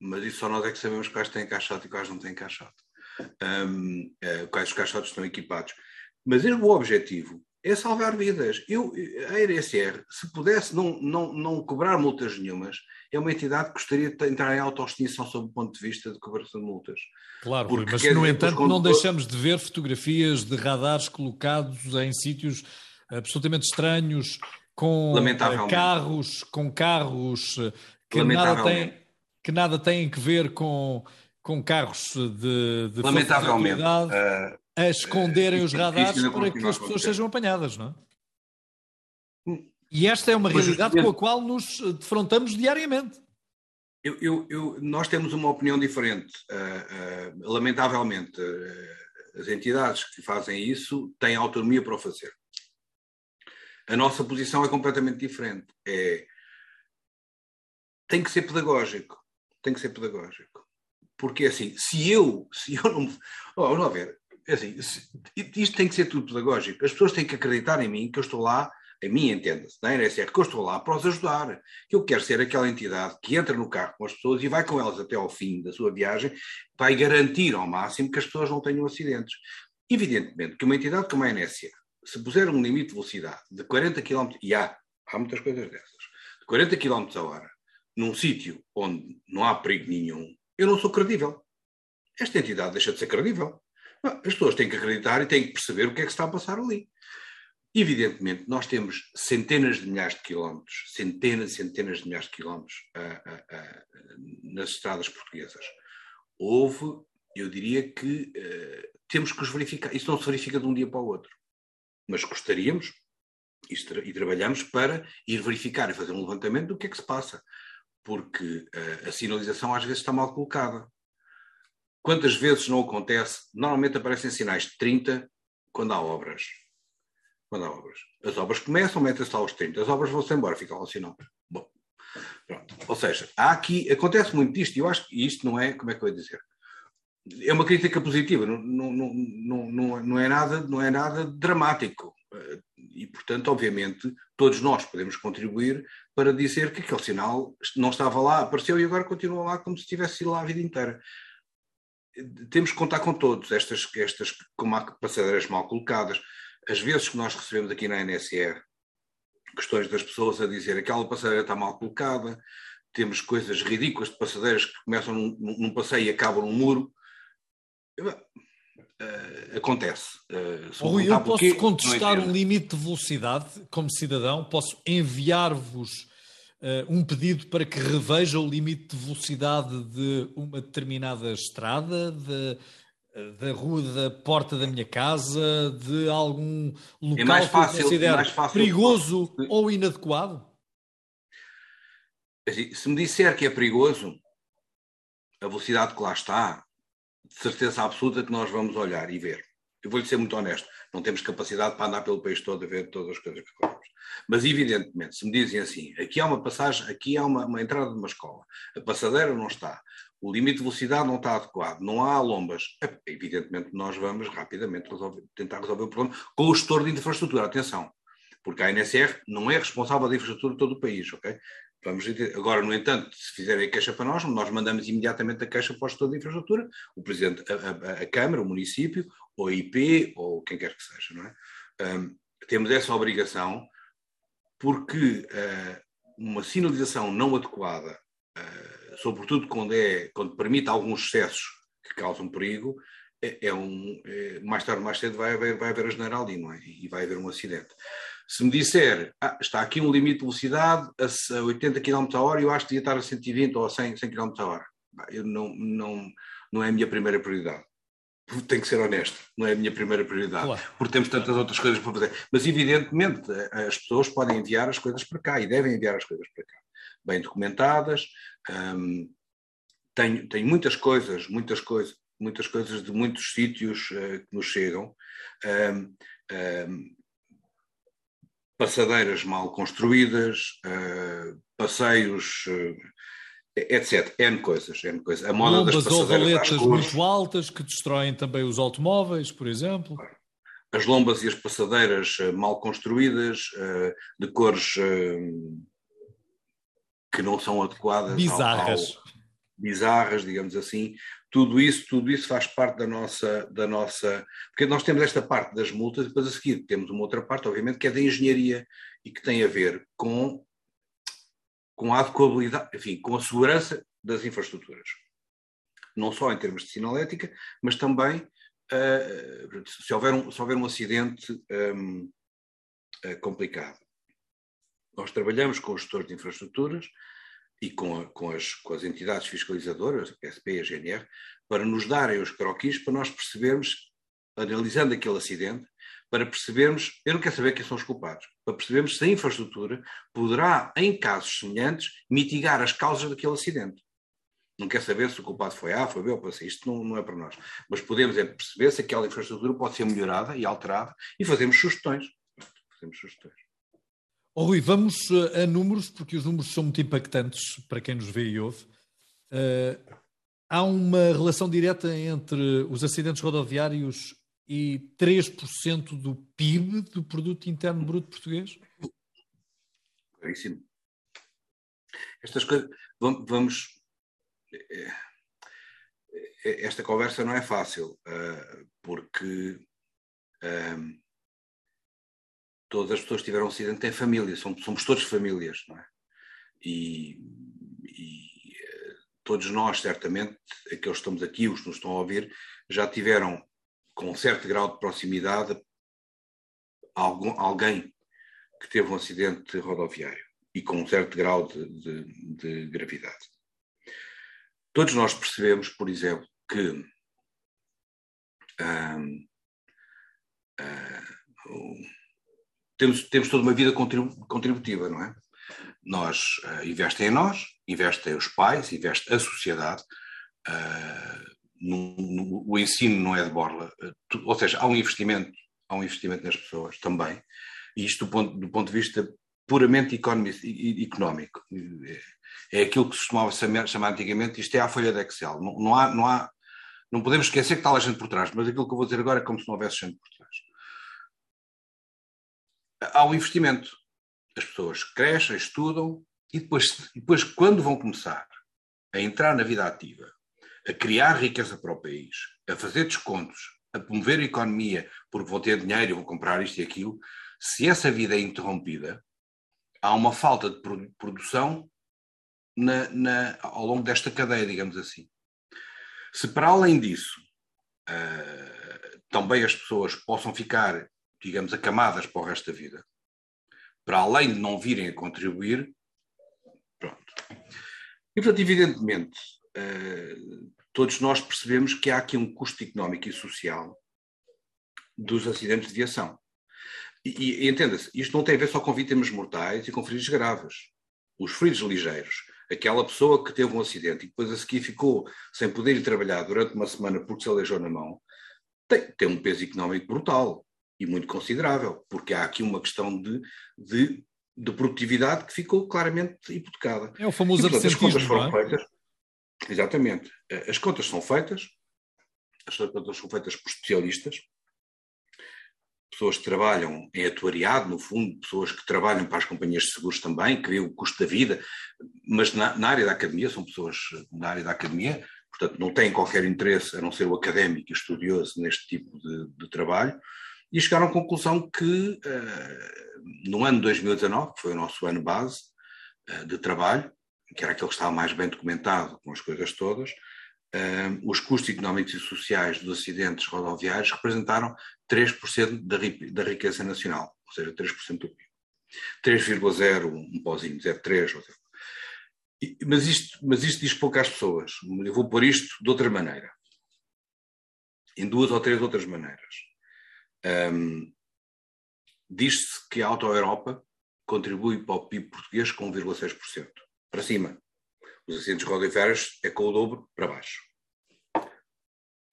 B: Mas isso só nós é que sabemos quais têm caixote e quais não têm caixote. Um, uh, quais os caixotes estão equipados. Mas o objetivo é salvar vidas. Eu, a RSR, se pudesse não, não, não cobrar multas nenhumas, é uma entidade que gostaria de entrar em autoextinção sob o ponto de vista de cobertura de multas.
A: Claro, Porque, mas no entanto não deixamos de ver fotografias de radares colocados em sítios absolutamente estranhos, com eh, carros, com carros eh, que nada têm que nada têm que ver com, com carros de, de
B: Lamentavelmente, uh,
A: a esconderem uh, os radares para que as pessoas sejam apanhadas, não é? Hum. E esta é uma realidade com a qual nos defrontamos diariamente.
B: Eu, eu, eu, nós temos uma opinião diferente. Uh, lamentavelmente, as entidades que fazem isso têm autonomia para o fazer. A nossa posição é completamente diferente. É tem que ser pedagógico, tem que ser pedagógico, porque assim, se eu, se eu não, oh, não ver, é assim, se, isto tem que ser tudo pedagógico. As pessoas têm que acreditar em mim que eu estou lá a mim entenda-se, da NSR, que eu estou lá para os ajudar. Eu quero ser aquela entidade que entra no carro com as pessoas e vai com elas até ao fim da sua viagem, vai garantir ao máximo que as pessoas não tenham acidentes. Evidentemente que uma entidade como a NSR, se puser um limite de velocidade de 40 km, e há, há muitas coisas dessas, de 40 km a hora, num sítio onde não há perigo nenhum, eu não sou credível. Esta entidade deixa de ser credível. As pessoas têm que acreditar e têm que perceber o que é que está a passar ali. Evidentemente, nós temos centenas de milhares de quilómetros, centenas e centenas de milhares de quilómetros uh, uh, uh, nas estradas portuguesas. Houve, eu diria que temos que os verificar. Isso não se verifica de um dia para o outro. Mas gostaríamos e trabalhamos para ir verificar e fazer um levantamento do que é que se passa. Porque a sinalização às vezes está mal colocada. Quantas vezes não acontece? Normalmente aparecem sinais de 30 quando há obras quando há obras. As obras começam, metem-se aos 30, as obras vão-se embora, ficam sinal. Bom, pronto. Ou seja, há aqui, acontece muito isto, e eu acho que isto não é, como é que eu ia dizer? É uma crítica positiva, não, não, não, não, não, é nada, não é nada dramático. E, portanto, obviamente, todos nós podemos contribuir para dizer que aquele sinal não estava lá, apareceu e agora continua lá como se estivesse lá a vida inteira temos que contar com todos, estas, estas como há passadeiras mal colocadas, as vezes que nós recebemos aqui na NSR questões das pessoas a dizer aquela passadeira está mal colocada, temos coisas ridículas de passadeiras que começam num, num passeio e acabam num muro. Uh, acontece.
A: Uh, Rui, eu posso contestar um limite de velocidade como cidadão, posso enviar-vos uh, um pedido para que reveja o limite de velocidade de uma determinada estrada, de, da rua da porta da minha casa, de algum local é fácil, que eu considero fácil, perigoso ou inadequado?
B: Se me disser que é perigoso, a velocidade que lá está, de certeza absoluta que nós vamos olhar e ver. Eu vou-lhe ser muito honesto, não temos capacidade para andar pelo país todo a ver todas as coisas que ocorrem. Mas, evidentemente, se me dizem assim, aqui há uma passagem, aqui há uma, uma entrada de uma escola, a passadeira não está, o limite de velocidade não está adequado, não há lombas, é, evidentemente nós vamos rapidamente resolver, tentar resolver o problema com o gestor de infraestrutura. Atenção, porque a NSR não é responsável da infraestrutura de todo o país, ok? Vamos agora, no entanto, se fizerem queixa para nós, nós mandamos imediatamente a queixa para o gestor de infraestrutura, o presidente, a, a, a Câmara, o município, ou a IP, ou quem quer que seja, não é? Um, temos essa obrigação porque uh, uma sinalização não adequada uh, sobretudo quando, é, quando permite alguns excessos que causam perigo, é, é um, é, mais tarde ou mais cedo vai haver, vai haver a general ali, não é? E vai haver um acidente. Se me disser, ah, está aqui um limite de velocidade a 80 km a hora, eu acho que devia estar a 120 ou a 100, 100 km a hora. Eu não, não, não é a minha primeira prioridade. Tenho que ser honesto, não é a minha primeira prioridade, claro. porque temos tantas outras coisas para fazer. Mas, evidentemente, as pessoas podem enviar as coisas para cá e devem enviar as coisas para cá bem documentadas. Um, tenho, tenho muitas coisas, muitas coisas, muitas coisas de muitos sítios uh, que nos chegam. Um, um, passadeiras mal construídas, uh, passeios, uh, etc. N coisas, N coisas.
A: A moda Lombas das passadeiras ou muito altas que destroem também os automóveis, por exemplo.
B: As lombas e as passadeiras mal construídas, de cores que não são adequadas
A: bizarras. Ao, ao,
B: bizarras, digamos assim. Tudo isso, tudo isso faz parte da nossa, da nossa. Porque nós temos esta parte das multas e depois a seguir temos uma outra parte, obviamente, que é da engenharia e que tem a ver com, com a adequabilidade, enfim, com a segurança das infraestruturas. Não só em termos de sinalética, mas também uh, se, houver um, se houver um acidente um, uh, eh, complicado nós trabalhamos com os gestores de infraestruturas e com, com, as, com as entidades fiscalizadoras, a PSP e a GNR, para nos darem os croquis para nós percebermos, analisando aquele acidente, para percebermos, eu não quero saber quem são os culpados, para percebermos se a infraestrutura poderá, em casos semelhantes, mitigar as causas daquele acidente. Não quer saber se o culpado foi A, foi B ou C. Isto não, não é para nós. Mas podemos é perceber se aquela infraestrutura pode ser melhorada e alterada e fazemos sugestões. Fazemos sugestões.
A: Oh, Rui, vamos eh, a números, porque os números são muito impactantes para quem nos vê e ouve. Uh, há uma relação direta entre os acidentes rodoviários e 3% do PIB, do Produto Interno Bruto Português?
B: Claríssimo. Estas coisas, vamos. Eh, esta conversa não é fácil, porque todas as pessoas que tiveram um acidente têm família, somos todos famílias, não é? E, e todos nós, certamente, aqueles que estamos aqui, os que nos estão a ouvir, já tiveram com um certo grau de proximidade algum, alguém que teve um acidente rodoviário e com um certo grau de, de, de gravidade. Todos nós percebemos, por exemplo, que hum, hum, temos, temos toda uma vida contributiva, não é? Nós uh, investem em nós, investem os pais, investe a sociedade. Uh, no, no, o ensino não é de borla, eh, ou seja, há um investimento, há um investimento nas pessoas também, e isto do ponto, do ponto de vista puramente económico. É, é aquilo que se costumava chamar antigamente, isto é a folha de Excel. Não, não, há, não, há, não podemos esquecer que está lá gente por trás, mas aquilo que eu vou dizer agora é como se não houvesse gente por. Há um investimento. As pessoas crescem, estudam, e depois, depois quando vão começar a entrar na vida ativa, a criar riqueza para o país, a fazer descontos, a promover a economia, porque vou ter dinheiro, vou comprar isto e aquilo, se essa vida é interrompida, há uma falta de produção na, na, ao longo desta cadeia, digamos assim. Se para além disso uh, também as pessoas possam ficar, digamos, acamadas para o resto da vida, para além de não virem a contribuir, pronto. E, portanto, evidentemente, uh, todos nós percebemos que há aqui um custo económico e social dos acidentes de viação. E, e entenda-se, isto não tem a ver só com vítimas mortais e com feridos graves. Os feridos ligeiros, aquela pessoa que teve um acidente e depois a seguir ficou sem poder ir trabalhar durante uma semana porque se aleijou na mão, tem, tem um peso económico brutal e muito considerável, porque há aqui uma questão de, de, de produtividade que ficou claramente hipotecada.
A: É o famoso e, portanto, as contas foram é?
B: feitas, Exatamente. Eh, as contas são feitas, as contas são feitas por especialistas, pessoas que trabalham em atuariado, no fundo, pessoas que trabalham para as companhias de seguros também, que veem o custo da vida, mas na, na, área da academia, são pessoas na área da academia, portanto não têm qualquer interesse a não ser o académico e estudioso neste tipo de, de trabalho, e chegaram à conclusão que uh, no ano 2019, que foi o nosso ano base uh, de trabalho, que era aquele que estava mais bem documentado com as coisas todas, um, os custos económicos e sociais dos acidentes rodoviários representaram 3% da, da riqueza nacional, ou seja, 3% do PIB. 3,0, um pozinho, 0,3. Mas isto, mas isto diz pouco às pessoas. Eu vou pôr isto de outra maneira. Em duas ou três outras maneiras. Um, Diz-se que a Auto Europa contribui para o PIB português com 1,6% para cima. Os acidentes rodoviários é com o dobro para baixo.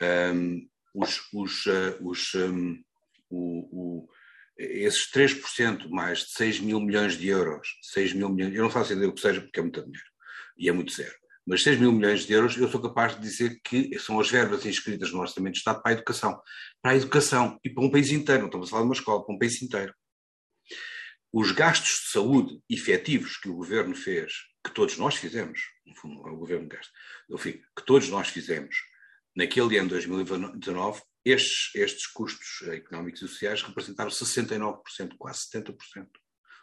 B: Um, os, os, uh, os, um, o, o, esses 3%, mais de 6 mil milhões de euros, 6 mil milhões, eu não faço ideia do que seja porque é muito dinheiro, e é muito zero, mas 6 mil milhões de euros, eu sou capaz de dizer que são as verbas inscritas no Orçamento de Estado para a educação. Para a educação e para um país inteiro, não estamos a falar de uma escola, para um país inteiro. Os gastos de saúde efetivos que o governo fez que todos nós fizemos, no fundo, é o governo gasta, enfim, que todos nós fizemos naquele ano 2019, estes, estes custos económicos e sociais representaram 69%, quase 70%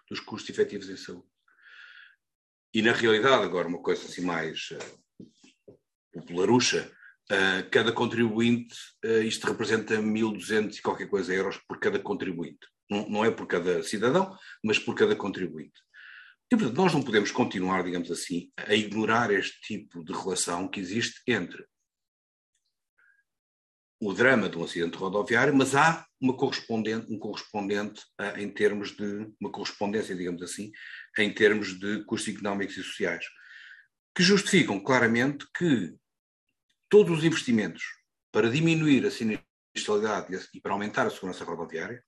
B: dos custos efetivos em saúde. E na realidade, agora uma coisa assim mais uh, popularucha, uh, cada contribuinte, uh, isto representa 1.200 e qualquer coisa euros por cada contribuinte. Não, é por cada cidadão, mas por cada contribuinte. E, portanto, nós não podemos continuar, digamos assim, a ignorar este tipo de relação que existe entre o drama de um acidente rodoviário, mas há uma correspondente, um correspondente em termos de, uma correspondência, digamos assim, em termos de custos económicos e sociais, que justificam claramente que todos os investimentos para diminuir a sinistralidade e para aumentar a segurança rodoviária,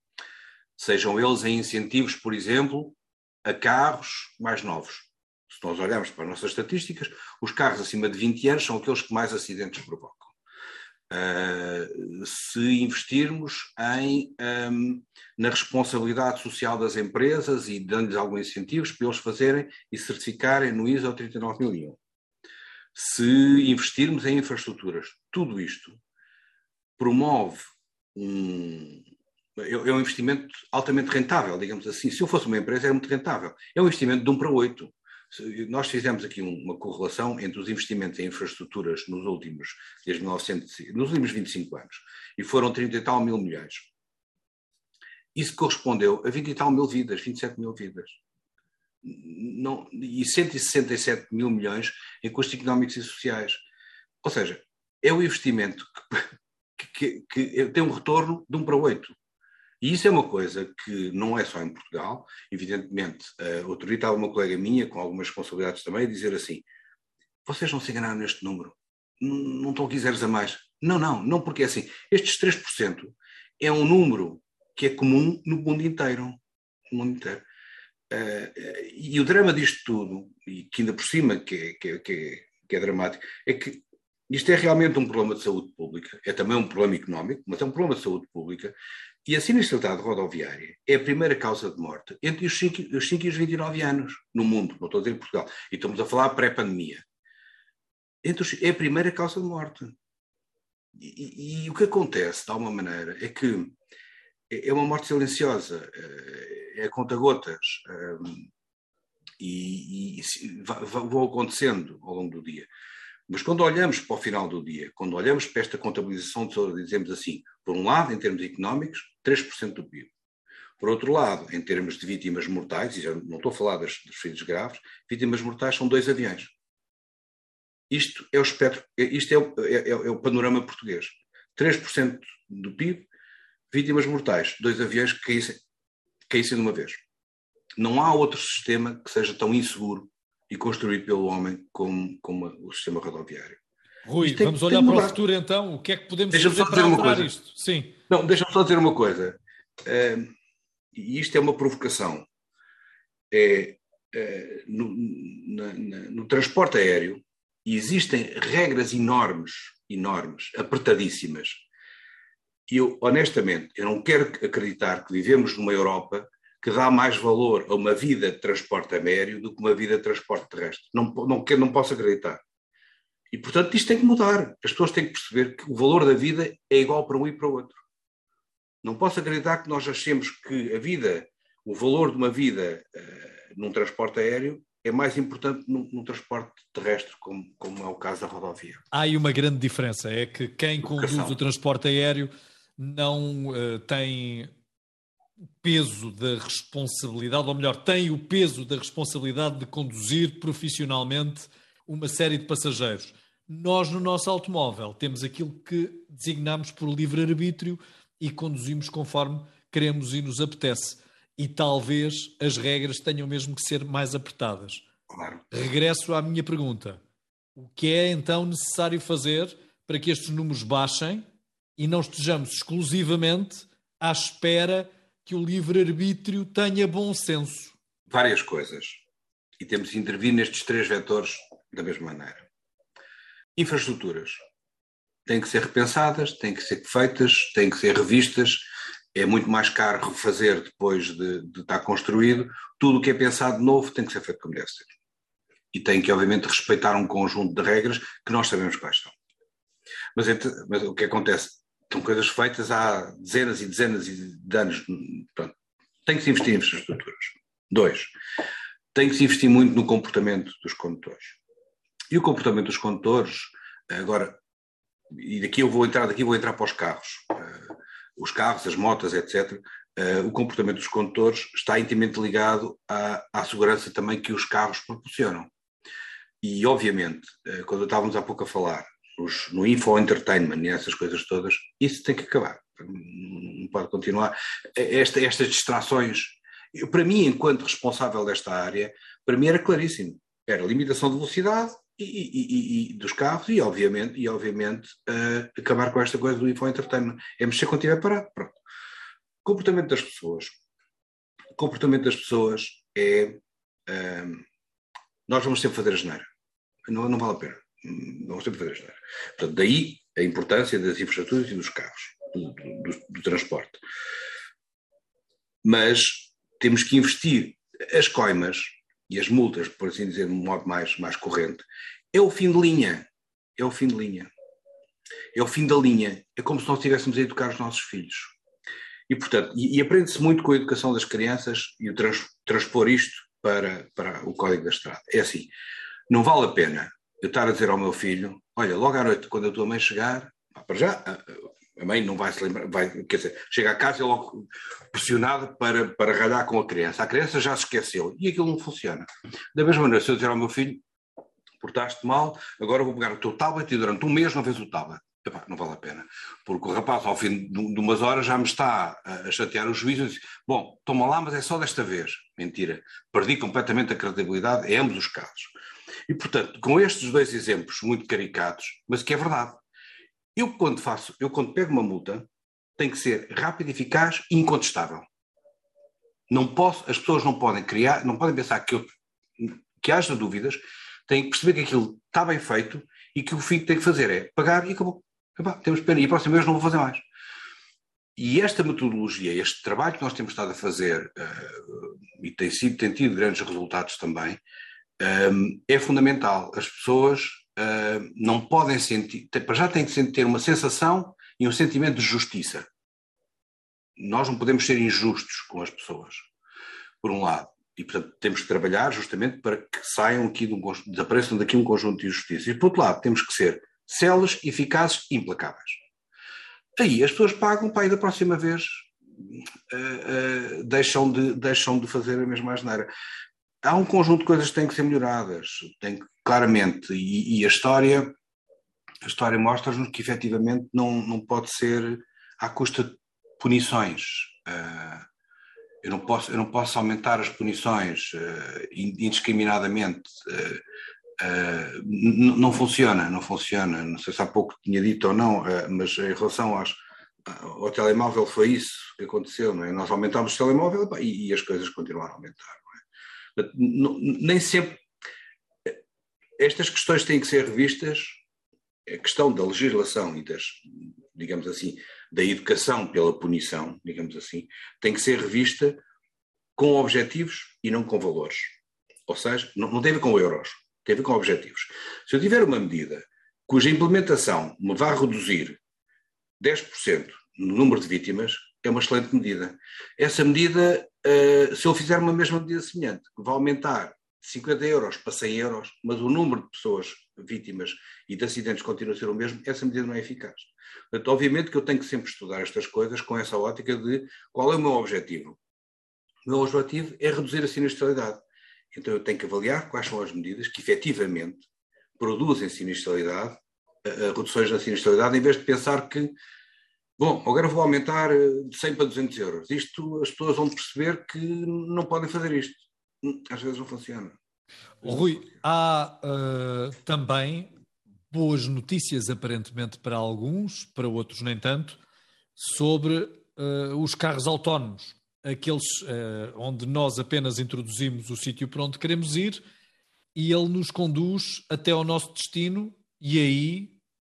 B: sejam eles em incentivos, por exemplo, a carros mais novos. Se nós olharmos para as nossas estatísticas, os carros acima de 20 anos são aqueles que mais acidentes provocam. Uh, se investirmos em, um, na responsabilidade social das empresas e dando-lhes alguns incentivos para eles fazerem e certificarem no ISO 39001. Se investirmos em infraestruturas, tudo isto promove um, é, é um investimento altamente rentável, digamos assim. Se eu fosse uma empresa, é muito rentável. É um investimento de um para oito. Nós fizemos aqui uma correlação entre os investimentos em infraestruturas nos últimos, desde 1900, nos últimos 25 anos, e foram 30 e tal mil milhões. Isso correspondeu a 20 e tal mil vidas, 27 mil vidas. Não, e 167 mil milhões em custos económicos e sociais. Ou seja, é o investimento que, que, que tem um retorno de um para oito. E isso é uma coisa que não é só em Portugal, evidentemente. Uh, outro dia estava uma colega minha, com algumas responsabilidades também, a dizer assim: vocês não se enganaram neste número, não, estão aqui zeros a mais. Não, não, não, porque é assim: estes 3% é um número que é comum no mundo inteiro. No mundo inteiro. Uh, e o drama disto tudo, e que ainda por cima que é, que, é, que, é, que é dramático, é que isto é realmente um problema de saúde pública, é também um problema económico, mas é um problema de saúde pública, e a sinistralidade rodoviária é a primeira causa de morte entre os 5, os 5 e os 29 anos no mundo, não estou a dizer em Portugal. E estamos a falar pré-pandemia. É a primeira causa de morte. E, e, e, o que acontece, de alguma maneira, é que é uma morte silenciosa, eh, é conta-gotas. Um, e, e vão acontecendo ao longo do dia. Mas quando olhamos para o final do dia, quando olhamos para esta contabilização de dizemos assim, por um lado, em termos económicos, 3% do PIB. Por outro lado, em termos de vítimas mortais, e já não estou a falar das, dos feridos graves, vítimas mortais são dois aviões. Isto é o espectro, isto é o, é, é, é o panorama português. 3% do PIB, vítimas mortais, dois aviões que caíssem, caíssem de uma vez. Não há outro sistema que seja tão inseguro e construído pelo homem como, como o sistema rodoviário.
A: Rui, tem, vamos olhar para o futuro então. O que é que podemos
B: deixa
A: fazer
B: para
A: alterar isto? Sim.
B: Não, deixa-me só dizer uma coisa. Uh, e isto é uma provocação. É, uh, no, na, na, no transporte aéreo existem regras enormes, enormes, apertadíssimas. E eu, honestamente, eu não quero acreditar que vivemos numa Europa que dá mais valor a uma vida de transporte aéreo do que uma vida de transporte terrestre. Não, não, não posso acreditar. E, portanto, isto tem que mudar. As pessoas têm que perceber que o valor da vida é igual para um e para o outro. Não posso acreditar que nós achemos que a vida, o valor de uma vida uh, num transporte aéreo é mais importante num, num, transporte terrestre, como, como é o caso da rodovia.
A: Há aí uma grande diferença, é que quem conduz o transporte aéreo não uh, tem peso da responsabilidade, ou melhor, tem o peso da responsabilidade de conduzir profissionalmente uma série de passageiros. Nós, no nosso automóvel, temos aquilo que designamos por livre-arbítrio e conduzimos conforme queremos e nos apetece. E talvez as regras tenham mesmo que ser mais apertadas.
B: Claro.
A: Regresso à minha pergunta. O que é então necessário fazer para que estes números baixem e não estejamos exclusivamente à espera que o livre-arbítrio tenha bom senso?
B: Várias coisas. E temos de intervir nestes três vetores da mesma maneira. Infraestruturas. Têm que ser repensadas, têm que ser feitas, têm que ser revistas. É muito mais caro refazer depois de, de estar construído. Tudo o que é pensado novo tem que ser feito como deve ser. E tem que, obviamente, respeitar um conjunto de regras que nós sabemos quais são. Mas, mas o que acontece? São coisas feitas há dezenas e dezenas de anos. Tem que se investir em infraestruturas. Dois, tem que se investir muito no comportamento dos condutores. E o comportamento dos condutores, agora, e daqui eu vou entrar, daqui vou entrar para os carros. Uh, os carros, as motas, etc. Uh, eh, o comportamento dos condutores está intimamente ligado à, à segurança também que os carros proporcionam. E, obviamente, uh, quando estávamos há pouco a falar nos, no info-entertainment e essas coisas todas, isso tem que acabar. Não pode continuar. Esta, estas distrações, eu, para mim, enquanto responsável desta área, para mim era claríssimo. Era limitação de velocidade e, e, e dos carros e, obviamente, e, obviamente uh, acabar com esta coisa do info-entertainment. É mexer quando estiver parado. Pronto. Comportamento das pessoas. Comportamento das pessoas é... Uh, nós vamos sempre fazer a geneira. Não, não vale a pena Não sempre fazer história. Portanto, daí a importância das infraestruturas e dos carros, do, do, do transporte. Mas temos que investir as coimas e as multas, por assim dizer, de um modo mais, mais corrente, é o fim de linha. É o fim de linha. É o fim da linha. É como se nós estivéssemos a educar os nossos filhos. E, portanto, e, e aprende-se muito com a educação das crianças e o trans, transpor isto para, para o código da estrada. É assim, não vale a pena eu estar a dizer ao meu filho, olha, logo à noite, quando a tua mãe chegar, para já, a mãe não vai se lembrar, vai, quer dizer, chega a casa e é logo pressionada para, para ralhar com a criança. A criança já se esqueceu e aquilo não funciona. Da mesma maneira, se eu dizer ao meu filho, portaste mal, agora vou pegar o teu tablet e durante um mês não vês o tablet. Epá, não vale a pena. Porque o rapaz, ao fim de umas horas, já me está a, chatear o juízo e diz: Bom, toma lá, mas é só desta vez. Mentira. Perdi completamente a credibilidade em ambos os casos. E, portanto, com estes dois exemplos muito caricatos, mas que é verdade, eu quando faço, eu quando pego uma multa, tem que ser rápido, eficaz e incontestável. Não posso, as pessoas não podem criar, não podem pensar que, eu, que haja dúvidas, têm que perceber que aquilo está bem feito e que o fim que tem que fazer é pagar e acabou. Epá, temos pena, e a próxima vez não vou fazer mais. E esta metodologia, este trabalho que nós temos estado a fazer, uh, e tem, sido, tem tido grandes resultados também, um, é fundamental. As pessoas uh, não podem sentir, para já têm que ter uma sensação e um sentimento de justiça. Nós não podemos ser injustos com as pessoas, por um lado. E, portanto, temos que trabalhar justamente para que saiam aqui, de um, desapareçam daqui um conjunto de injustiças. E, por outro lado, temos que ser células, eficazes e implacáveis. Aí as pessoas pagam para ir da próxima vez uh, uh, deixam, de, deixam de fazer a mesma asneira há um conjunto de coisas que têm que ser melhoradas, tem que, claramente, e, e a história, a história mostra-nos que efetivamente não, não pode ser à custa de punições. Uh, eu não posso, eu não posso aumentar as punições uh, indiscriminadamente. Uh, não funciona, não funciona. Não sei se há pouco tinha dito ou não, mas em relação aos, ao telemóvel foi isso que aconteceu. Não é? Nós aumentámos o telemóvel e, e as coisas continuaram a aumentar nem sempre. Estas questões têm que ser revistas, a questão da legislação e das, digamos assim, da educação pela punição, digamos assim, tem que ser revista com objetivos e não com valores. Ou seja, não, não tem a ver com euros, tem a ver com objetivos. Se eu tiver uma medida cuja implementação me vai reduzir 10% no número de vítimas, é uma excelente medida. Essa medida uh, se eu fizer uma mesma medida semelhante, que vai aumentar de 50 euros para 100 euros, mas o número de pessoas vítimas e de acidentes continua a ser o mesmo, essa medida não é eficaz. Portanto, obviamente que eu tenho que sempre estudar estas coisas com essa ótica de qual é o meu objetivo. O meu objetivo é reduzir a sinistralidade. Então eu tenho que avaliar quais são as medidas que efetivamente produzem sinistralidade, uh, reduções da sinistralidade, em vez de pensar que Bom, agora vou aumentar eh, de 100 para 200 euros. Isto, as pessoas vão perceber que não podem fazer isto. Hum, às vezes não funciona.
A: Rui, há uh, também boas notícias, aparentemente, para alguns, para outros nem tanto, sobre uh, os carros autónomos. Aqueles uh, onde nós apenas introduzimos o sítio para onde queremos ir e ele nos conduz até ao nosso destino, e aí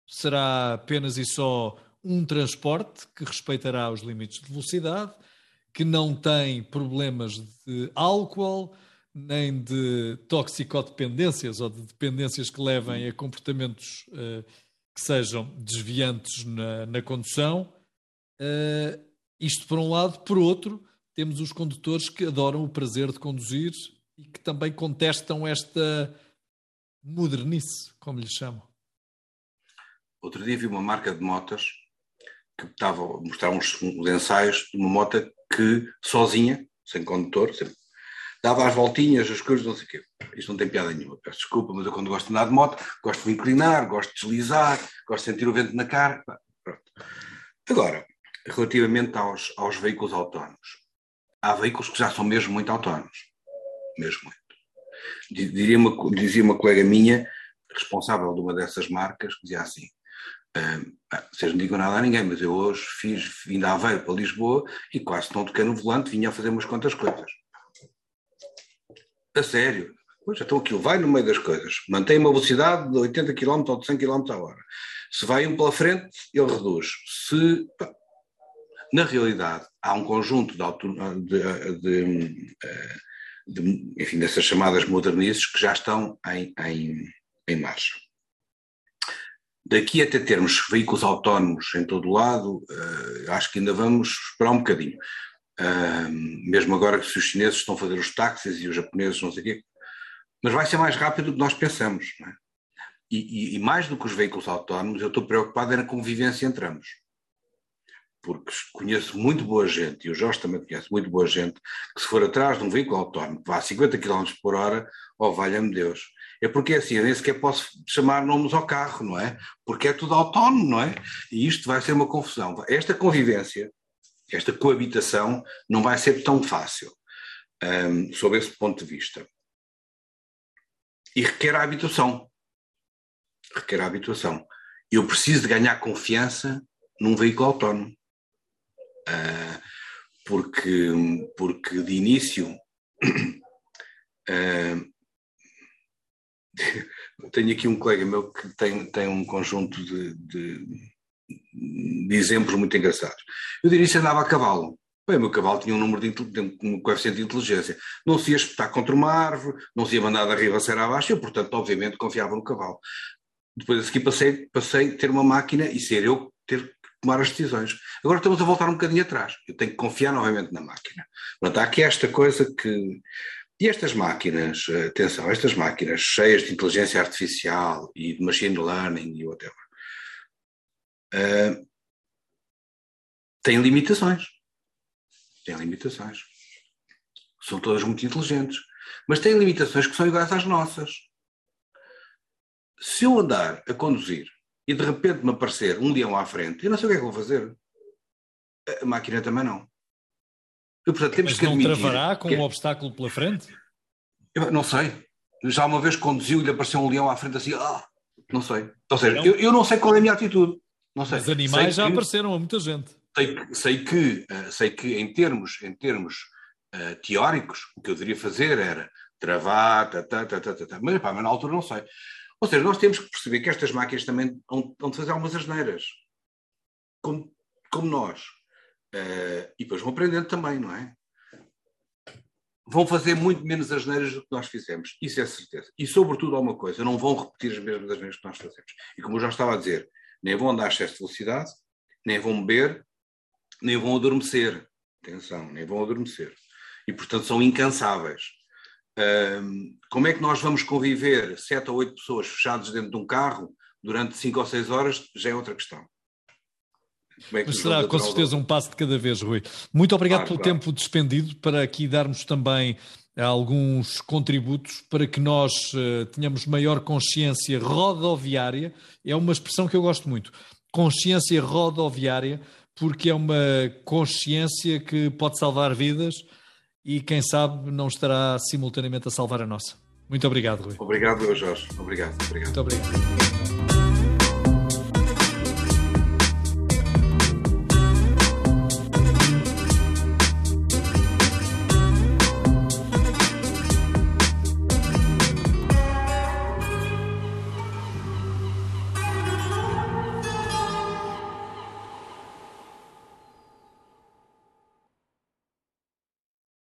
A: será apenas e só um transporte que respeitará os limites de velocidade, que não tem problemas de álcool, nem de toxicodependências ou de dependências que levem a comportamentos uh, que sejam desviantes na, na condução. Uh, isto por um lado. Por outro, temos os condutores que adoram o prazer de conduzir e que também contestam esta modernice, como lhe chamam.
B: Outro dia vi uma marca de motas que estava a mostrar uns, uns ensaios de uma moto que sozinha, sem condutor, sempre, dava as voltinhas, as coisas, não sei o quê. Isto não tem piada nenhuma, peço desculpa, mas eu quando gosto de andar de moto, gosto de me inclinar, gosto de deslizar, gosto de sentir o vento na cara. Pronto. Agora, relativamente aos, aos veículos autónomos, há veículos que já são mesmo muito autónomos. Mesmo muito. Diria uma, dizia uma colega minha, responsável de uma dessas marcas, que dizia assim: Uh, vocês não digam nada a ninguém, mas eu hoje fiz, vim da Aveiro para Lisboa e quase não toquei no volante, vinha a fazer umas quantas coisas. A sério. Pois, então aquilo vai no meio das coisas. Mantém uma velocidade de 80 km ou de 100 km a hora. Se vai um pela frente, ele reduz. Se, na realidade, há um conjunto de, de, de, de enfim, dessas chamadas modernices que já estão em, em, em marcha. Daqui até termos veículos autónomos em todo lado, uh, acho que ainda vamos esperar um bocadinho. Uh, mesmo agora que se os chineses estão a fazer os táxis e os japoneses não sei o quê, mas vai ser mais rápido do que nós pensamos. É? E, e, e, mais do que os veículos autónomos, eu estou preocupado é na convivência entre ambos. Porque conheço muito boa gente, e o Jorge também conhece muito boa gente, que se for atrás de um veículo autónomo que vá a 50 km por hora, oh valha-me Deus. É porque é assim, eu nem sequer posso chamar nomes ao carro, não é? Porque é tudo autónomo, não é? E isto vai ser uma confusão. Esta convivência, esta coabitação, não vai ser tão fácil, um, sob esse ponto de vista e requer a habituação. Requer a habituação. Eu preciso de ganhar confiança num veículo autónomo. Uh, porque, porque de início uh, tenho aqui um colega meu que tem, tem um conjunto de, de, de exemplos muito engraçados. Eu de início andava a cavalo Bem, o meu cavalo tinha um número de um coeficiente de inteligência. Não se ia espetar contra uma árvore, não se ia mandar da ribanceira abaixo, eu, portanto, obviamente, confiava no cavalo. Depois a seguir passei, passei a ter uma máquina e ser eu ter que tomar as decisões. Agora estamos a voltar um bocadinho atrás. Eu tenho que confiar novamente na máquina. Portanto, há aqui esta coisa que. E estas máquinas, atenção, estas máquinas cheias de inteligência artificial e de machine learning e whatever, uh, têm limitações têm limitações. São todas muito inteligentes. Mas têm limitações que são iguais às nossas. Se eu andar a conduzir e de repente me aparecer um leão à frente, eu não sei o que é que vou fazer. A máquina também não.
A: E, portanto, temos Mas que não travará com que... um obstáculo pela frente?
B: Eu não sei. Já uma vez conduziu e lhe apareceu um leão à frente assim, ah, não sei. Ou seja, eu, eu não sei qual é a minha atitude. Não sei.
A: Os animais sei já que... apareceram a muita gente
B: sei que, sei que, uh, sei que em termos, em termos uh, teóricos, o que eu deveria fazer era travar, tá, tá, tá, tá, tá, tá. Mas, pá, mas na altura não sei. Ou seja, nós temos que perceber que estas máquinas também vão, de fazer algumas asneiras, como, como nós. Uh, e depois vão aprendendo também, não é? Vão fazer muito menos asneiras do que nós fizemos, isso é certeza. E, sobretudo, há uma coisa: não vão repetir as mesmas asneiras que nós fazemos. E como eu já estava a dizer, nem vão andar a excesso de velocidade, nem vão beber, nem vão adormecer. Atenção, nem vão adormecer. E, portanto, são incansáveis. Como é que nós vamos conviver sete ou oito pessoas fechadas dentro de um carro durante cinco ou seis horas? Já é outra questão.
A: É Mas será com certeza um passo de cada vez, Rui. Muito obrigado claro, pelo claro. tempo despendido para aqui darmos também alguns contributos para que nós uh, tenhamos maior consciência rodoviária. É uma expressão que eu gosto muito. Consciência rodoviária porque é uma consciência que pode salvar vidas e, quem sabe, não estará simultaneamente a salvar a nossa. Muito obrigado, Rui.
B: Obrigado, Jorge. Obrigado. obrigado.
A: Muito obrigado.